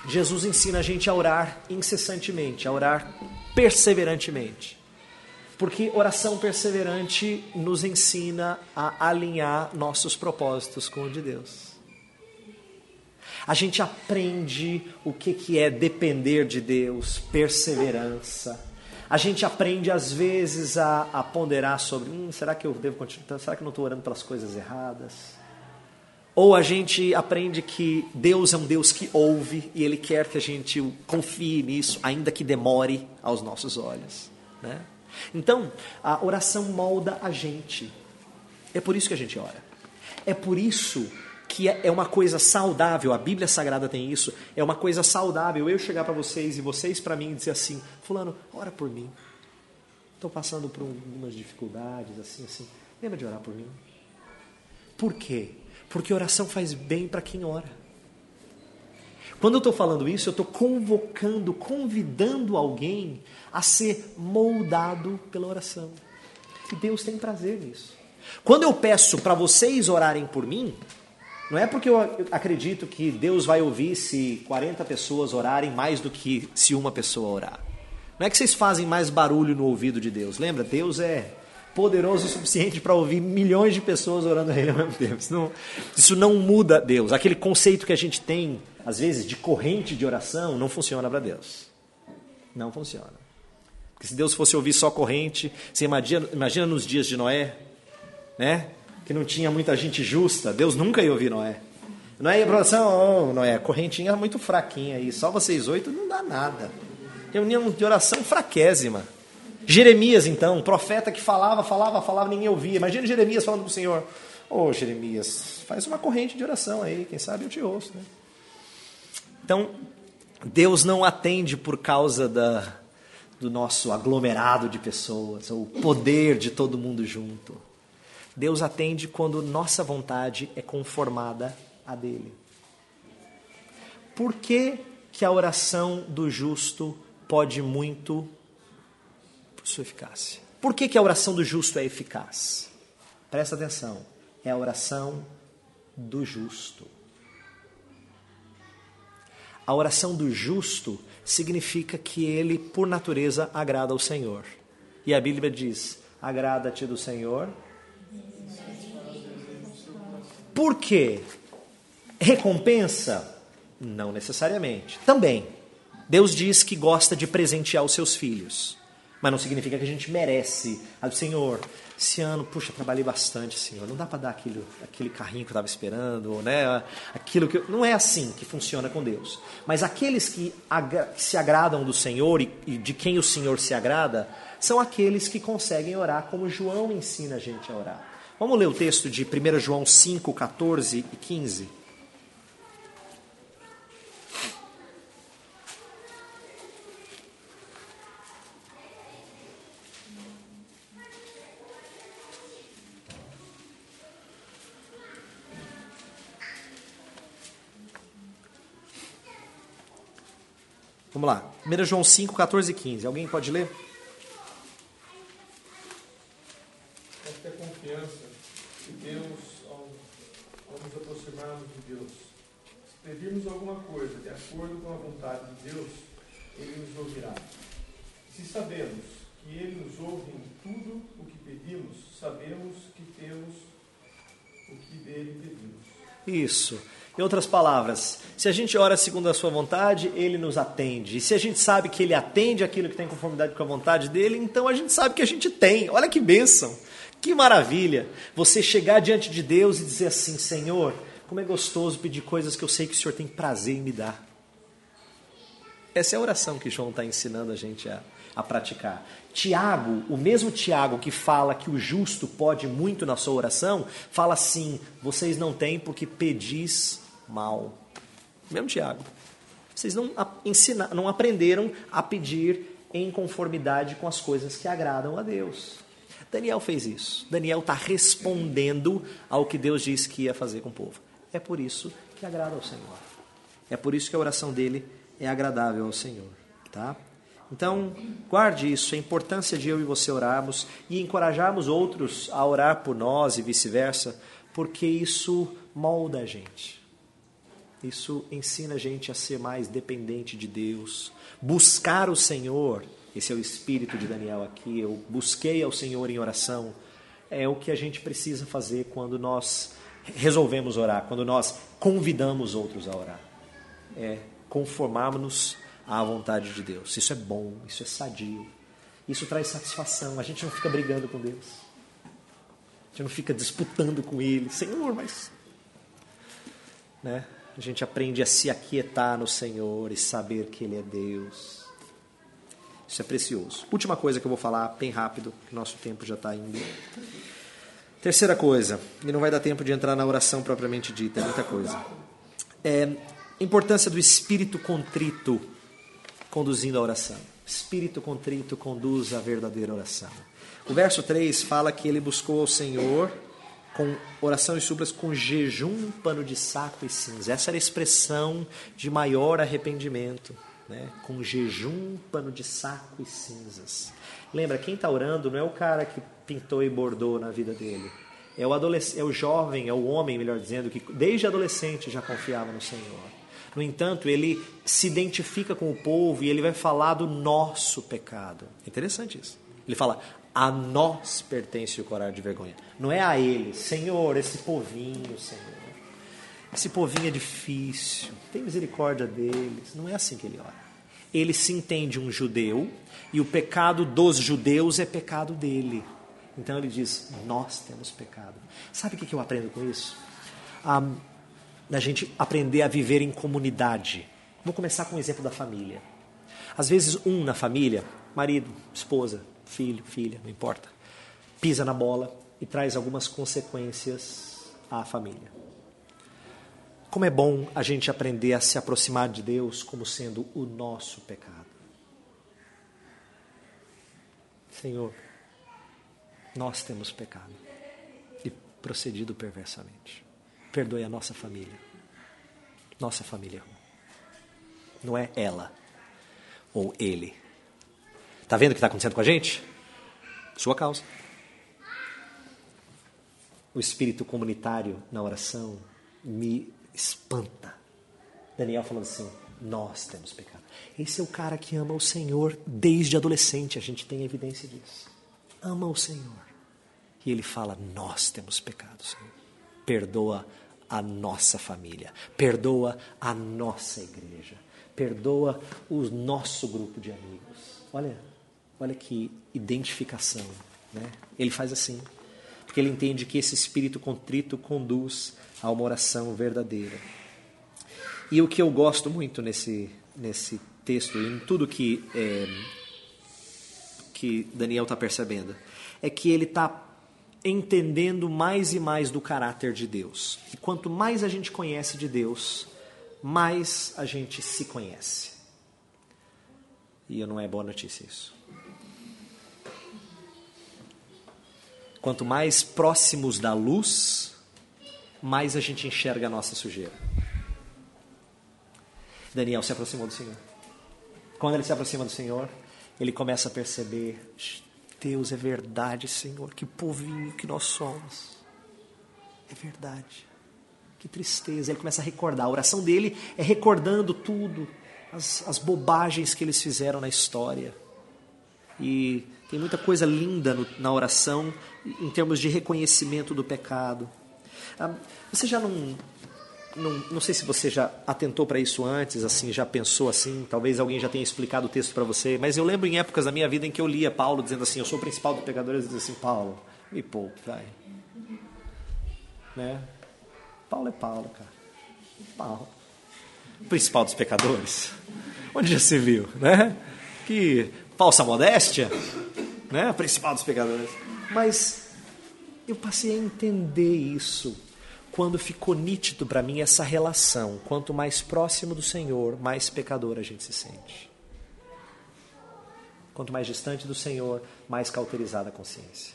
[SPEAKER 1] Jesus ensina a gente a orar incessantemente, a orar perseverantemente. Porque oração perseverante nos ensina a alinhar nossos propósitos com o de Deus. A gente aprende o que, que é depender de Deus, perseverança. A gente aprende, às vezes, a, a ponderar sobre: hum, será que eu devo continuar? Será que eu não estou orando pelas coisas erradas? Ou a gente aprende que Deus é um Deus que ouve e Ele quer que a gente confie nisso, ainda que demore aos nossos olhos. Né? Então, a oração molda a gente. É por isso que a gente ora. É por isso que é, é uma coisa saudável, a Bíblia Sagrada tem isso, é uma coisa saudável eu chegar para vocês e vocês para mim dizer assim: Fulano, ora por mim. Estou passando por algumas dificuldades, assim, assim. Lembra de orar por mim? Por quê? Porque oração faz bem para quem ora. Quando eu estou falando isso, eu estou convocando, convidando alguém a ser moldado pela oração. E Deus tem prazer nisso. Quando eu peço para vocês orarem por mim, não é porque eu acredito que Deus vai ouvir se 40 pessoas orarem mais do que se uma pessoa orar. Não é que vocês fazem mais barulho no ouvido de Deus. Lembra? Deus é poderoso o suficiente para ouvir milhões de pessoas orando a Ele ao mesmo tempo. Isso não, isso não muda Deus. Aquele conceito que a gente tem, às vezes, de corrente de oração, não funciona para Deus. Não funciona. Porque se Deus fosse ouvir só corrente, você imagina, imagina nos dias de Noé, né? Que não tinha muita gente justa, Deus nunca ia ouvir Noé. Noé ia para oração, oh, Noé, correntinha muito fraquinha aí, só vocês oito não dá nada. Reunião de oração fraquésima. Jeremias, então, um profeta que falava, falava, falava, ninguém ouvia. Imagina Jeremias falando com o Senhor: Ô oh, Jeremias, faz uma corrente de oração aí, quem sabe eu te ouço. Né? Então, Deus não atende por causa da, do nosso aglomerado de pessoas, ou o poder de todo mundo junto. Deus atende quando nossa vontade é conformada à dele. Por que, que a oração do justo pode muito sua eficácia. Por que, que a oração do justo é eficaz? Presta atenção. É a oração do justo. A oração do justo significa que ele, por natureza, agrada ao Senhor. E a Bíblia diz: agrada-te do Senhor. Por quê? Recompensa? Não necessariamente. Também. Deus diz que gosta de presentear os seus filhos. Mas não significa que a gente merece. Ah, Senhor, esse ano, puxa, trabalhei bastante, Senhor. Não dá para dar aquilo, aquele carrinho que eu estava esperando, né? Aquilo que eu... não é assim que funciona com Deus. Mas aqueles que, agra... se agradam do Senhor e de quem o Senhor se agrada, são aqueles que conseguem orar como João ensina a gente a orar. Vamos ler o texto de 1 João 5, 14 e 15. Vamos lá. 1 João 5, 14 e 15. Alguém pode ler?
[SPEAKER 2] Esta é a confiança que temos ao, ao nos aproximarmos de Deus. Se pedirmos alguma coisa de acordo com a vontade de Deus, Ele nos ouvirá. Se sabemos que Ele nos ouve em tudo o que pedimos, sabemos que temos o que dele pedimos.
[SPEAKER 1] Isso. Em outras palavras, se a gente ora segundo a sua vontade, ele nos atende. E se a gente sabe que ele atende aquilo que tem conformidade com a vontade dele, então a gente sabe que a gente tem. Olha que bênção. Que maravilha. Você chegar diante de Deus e dizer assim: Senhor, como é gostoso pedir coisas que eu sei que o Senhor tem prazer em me dar. Essa é a oração que João está ensinando a gente a, a praticar. Tiago, o mesmo Tiago que fala que o justo pode muito na sua oração, fala assim: vocês não têm porque pedis mal. Mesmo Tiago. Vocês não, ensina, não aprenderam a pedir em conformidade com as coisas que agradam a Deus. Daniel fez isso. Daniel está respondendo ao que Deus disse que ia fazer com o povo. É por isso que agrada ao Senhor. É por isso que a oração dele é agradável ao Senhor. Tá? Então, guarde isso, a importância de eu e você orarmos e encorajarmos outros a orar por nós e vice-versa, porque isso molda a gente. Isso ensina a gente a ser mais dependente de Deus, buscar o Senhor. Esse é o espírito de Daniel aqui. Eu busquei ao Senhor em oração. É o que a gente precisa fazer quando nós resolvemos orar, quando nós convidamos outros a orar. É conformarmos-nos à vontade de Deus. Isso é bom, isso é sadio. Isso traz satisfação. A gente não fica brigando com Deus. A gente não fica disputando com Ele. Senhor, mas. Né? A gente aprende a se aquietar no Senhor e saber que Ele é Deus. Isso é precioso. Última coisa que eu vou falar, bem rápido, que nosso tempo já está indo. Terceira coisa, e não vai dar tempo de entrar na oração propriamente dita, é muita coisa. É importância do espírito contrito conduzindo a oração. Espírito contrito conduz à verdadeira oração. O verso 3 fala que ele buscou ao Senhor com oração e súplicas com jejum, pano de saco e cinza. Essa era a expressão de maior arrependimento, né? com jejum, pano de saco e cinzas. Lembra, quem está orando não é o cara que pintou e bordou na vida dele. É o, é o jovem, é o homem, melhor dizendo, que desde adolescente já confiava no Senhor. No entanto, ele se identifica com o povo e ele vai falar do nosso pecado. Interessante isso. Ele fala: A nós pertence o corar de vergonha. Não é a ele. Senhor, esse povinho, Senhor. Esse povinho é difícil. Tem misericórdia deles. Não é assim que ele ora. Ele se entende um judeu e o pecado dos judeus é pecado dele. Então ele diz: Nós temos pecado. Sabe o que eu aprendo com isso? Ah, a gente aprender a viver em comunidade. Vou começar com o exemplo da família. Às vezes, um na família, marido, esposa, filho, filha, não importa, pisa na bola e traz algumas consequências à família. Como é bom a gente aprender a se aproximar de Deus como sendo o nosso pecado. Senhor, nós temos pecado e procedido perversamente. Perdoe a nossa família. Nossa família. Não é ela ou ele. Está vendo o que está acontecendo com a gente? Sua causa. O espírito comunitário na oração me espanta. Daniel falando assim: Nós temos pecado. Esse é o cara que ama o Senhor desde adolescente, a gente tem evidência disso. Ama o Senhor. E ele fala: Nós temos pecado, Senhor. Perdoa a nossa família, perdoa a nossa igreja, perdoa o nosso grupo de amigos. Olha, olha que identificação, né? Ele faz assim, porque ele entende que esse espírito contrito conduz a uma oração verdadeira. E o que eu gosto muito nesse nesse texto em tudo que é, que Daniel está percebendo é que ele está entendendo mais e mais do caráter de Deus. E quanto mais a gente conhece de Deus, mais a gente se conhece. E não é boa notícia isso. Quanto mais próximos da luz, mais a gente enxerga a nossa sujeira. Daniel se aproximou do Senhor. Quando ele se aproxima do Senhor, ele começa a perceber Deus, é verdade, Senhor, que povinho que nós somos. É verdade. Que tristeza. Ele começa a recordar. A oração dele é recordando tudo, as, as bobagens que eles fizeram na história. E tem muita coisa linda no, na oração em termos de reconhecimento do pecado. Ah, você já não não, não sei se você já atentou para isso antes, assim, já pensou assim, talvez alguém já tenha explicado o texto para você, mas eu lembro em épocas da minha vida em que eu lia Paulo dizendo assim, eu sou o principal dos pecadores, e dizia assim, Paulo, me poupe, vai. Né? Paulo é Paulo, cara. Paulo. Principal dos pecadores. Onde já se viu, né? Que falsa modéstia, né? O principal dos pecadores. Mas eu passei a entender isso quando ficou nítido para mim essa relação. Quanto mais próximo do Senhor, mais pecador a gente se sente. Quanto mais distante do Senhor, mais cauterizada a consciência.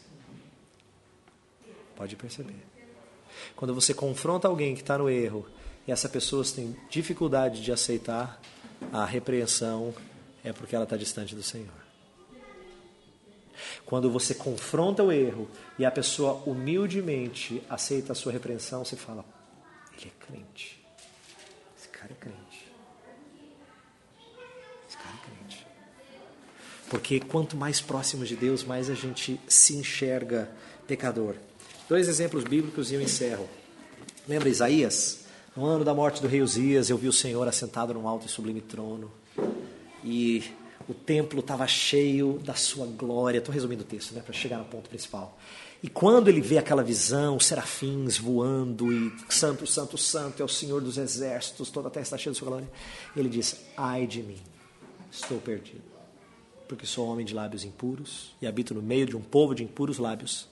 [SPEAKER 1] Pode perceber. Quando você confronta alguém que está no erro e essa pessoa tem dificuldade de aceitar a repreensão, é porque ela está distante do Senhor. Quando você confronta o erro e a pessoa humildemente aceita a sua repreensão, você fala: ele é crente. Esse cara é crente. Esse cara é crente. Porque quanto mais próximos de Deus, mais a gente se enxerga pecador. Dois exemplos bíblicos e eu encerro. Lembra Isaías? No ano da morte do rei Uzias, eu vi o Senhor assentado num alto e sublime trono. E o templo estava cheio da sua glória. Estou resumindo o texto, né, para chegar no ponto principal. E quando ele vê aquela visão, serafins voando e santo, santo, santo é o Senhor dos exércitos, toda a terra está cheia de sua glória, ele diz: Ai de mim, estou perdido, porque sou homem de lábios impuros e habito no meio de um povo de impuros lábios.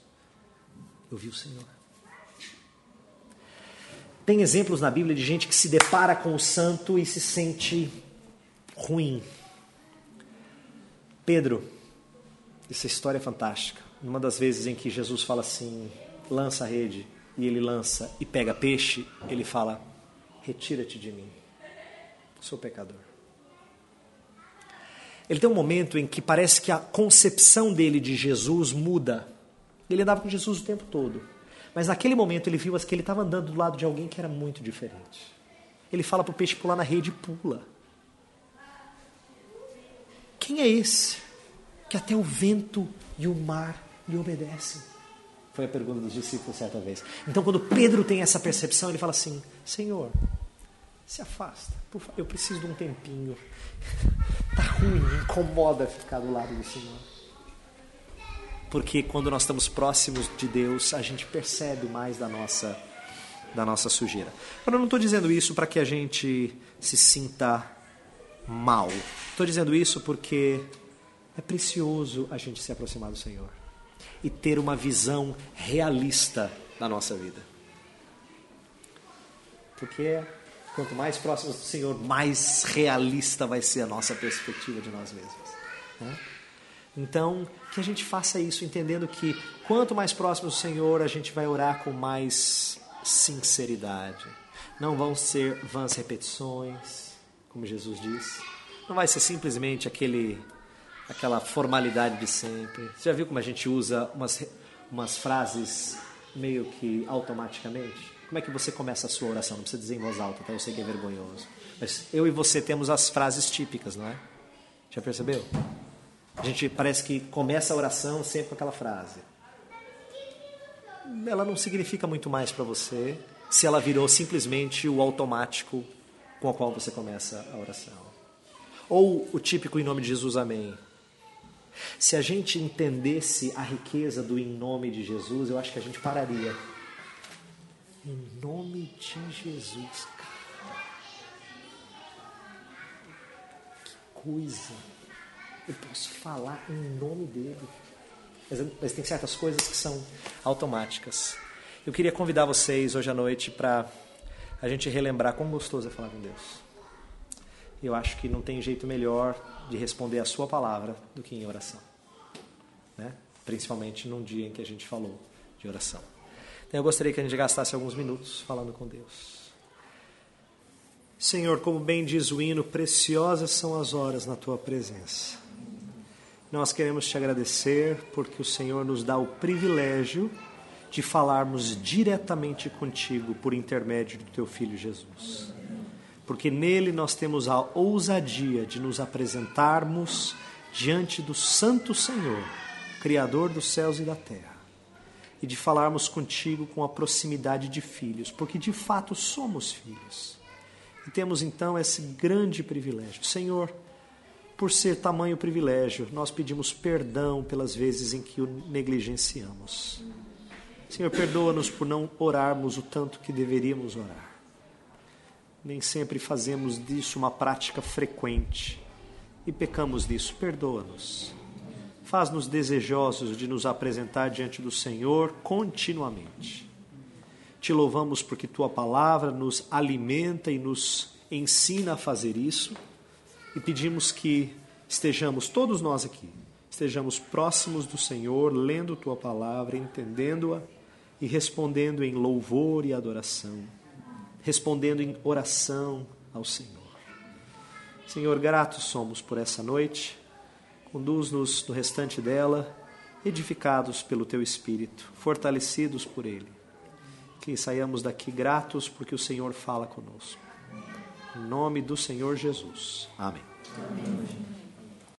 [SPEAKER 1] Eu vi o Senhor. Tem exemplos na Bíblia de gente que se depara com o santo e se sente ruim, Pedro, essa história é fantástica. Numa das vezes em que Jesus fala assim: lança a rede, e ele lança e pega peixe, ele fala: retira-te de mim, sou pecador. Ele tem um momento em que parece que a concepção dele de Jesus muda. Ele andava com Jesus o tempo todo. Mas naquele momento ele viu que ele estava andando do lado de alguém que era muito diferente. Ele fala para o peixe pular na rede e pula. Quem é esse? que até o vento e o mar lhe obedecem? Foi a pergunta dos discípulos certa vez. Então, quando Pedro tem essa percepção, ele fala assim: Senhor, se afasta, eu preciso de um tempinho. [laughs] Tá ruim, incomoda ficar do lado do Senhor. Porque quando nós estamos próximos de Deus, a gente percebe mais da nossa da nossa sujeira. Eu não estou dizendo isso para que a gente se sinta mal. Estou dizendo isso porque é precioso a gente se aproximar do Senhor e ter uma visão realista da nossa vida. Porque quanto mais próximos do Senhor, mais realista vai ser a nossa perspectiva de nós mesmos. Né? Então, que a gente faça isso entendendo que quanto mais próximos do Senhor, a gente vai orar com mais sinceridade. Não vão ser vãs repetições, como Jesus disse. Não vai ser simplesmente aquele aquela formalidade de sempre. Você já viu como a gente usa umas, umas frases meio que automaticamente? Como é que você começa a sua oração? Não precisa dizer em voz alta, tá? Eu sei que é vergonhoso. Mas eu e você temos as frases típicas, não é? Já percebeu? A gente parece que começa a oração sempre com aquela frase ela não significa muito mais para você se ela virou simplesmente o automático com o qual você começa a oração. Ou o típico em nome de Jesus, amém. Se a gente entendesse a riqueza do em nome de Jesus, eu acho que a gente pararia. Em nome de Jesus, cara. Que coisa. Eu posso falar em nome dele mas, mas tem certas coisas que são automáticas. Eu queria convidar vocês hoje à noite para a gente relembrar quão gostoso é falar com Deus. Eu acho que não tem jeito melhor de responder a sua palavra do que em oração. Né? Principalmente num dia em que a gente falou de oração. Então eu gostaria que a gente gastasse alguns minutos falando com Deus. Senhor, como bem diz o hino, preciosas são as horas na tua presença. Nós queremos te agradecer porque o Senhor nos dá o privilégio de falarmos diretamente contigo por intermédio do teu filho Jesus. Porque nele nós temos a ousadia de nos apresentarmos diante do Santo Senhor, Criador dos céus e da terra, e de falarmos contigo com a proximidade de filhos, porque de fato somos filhos. E temos então esse grande privilégio. Senhor, por ser tamanho privilégio, nós pedimos perdão pelas vezes em que o negligenciamos. Senhor, perdoa-nos por não orarmos o tanto que deveríamos orar. Nem sempre fazemos disso uma prática frequente e pecamos disso. Perdoa-nos. Faz-nos desejosos de nos apresentar diante do Senhor continuamente. Te louvamos porque tua palavra nos alimenta e nos ensina a fazer isso e pedimos que estejamos, todos nós aqui, estejamos próximos do Senhor, lendo tua palavra, entendendo-a e respondendo em louvor e adoração, respondendo em oração ao Senhor. Senhor, gratos somos por essa noite, conduz-nos no restante dela, edificados pelo teu Espírito, fortalecidos por ele. Que saiamos daqui gratos porque o Senhor fala conosco. Em nome do Senhor Jesus. Amém. Amém.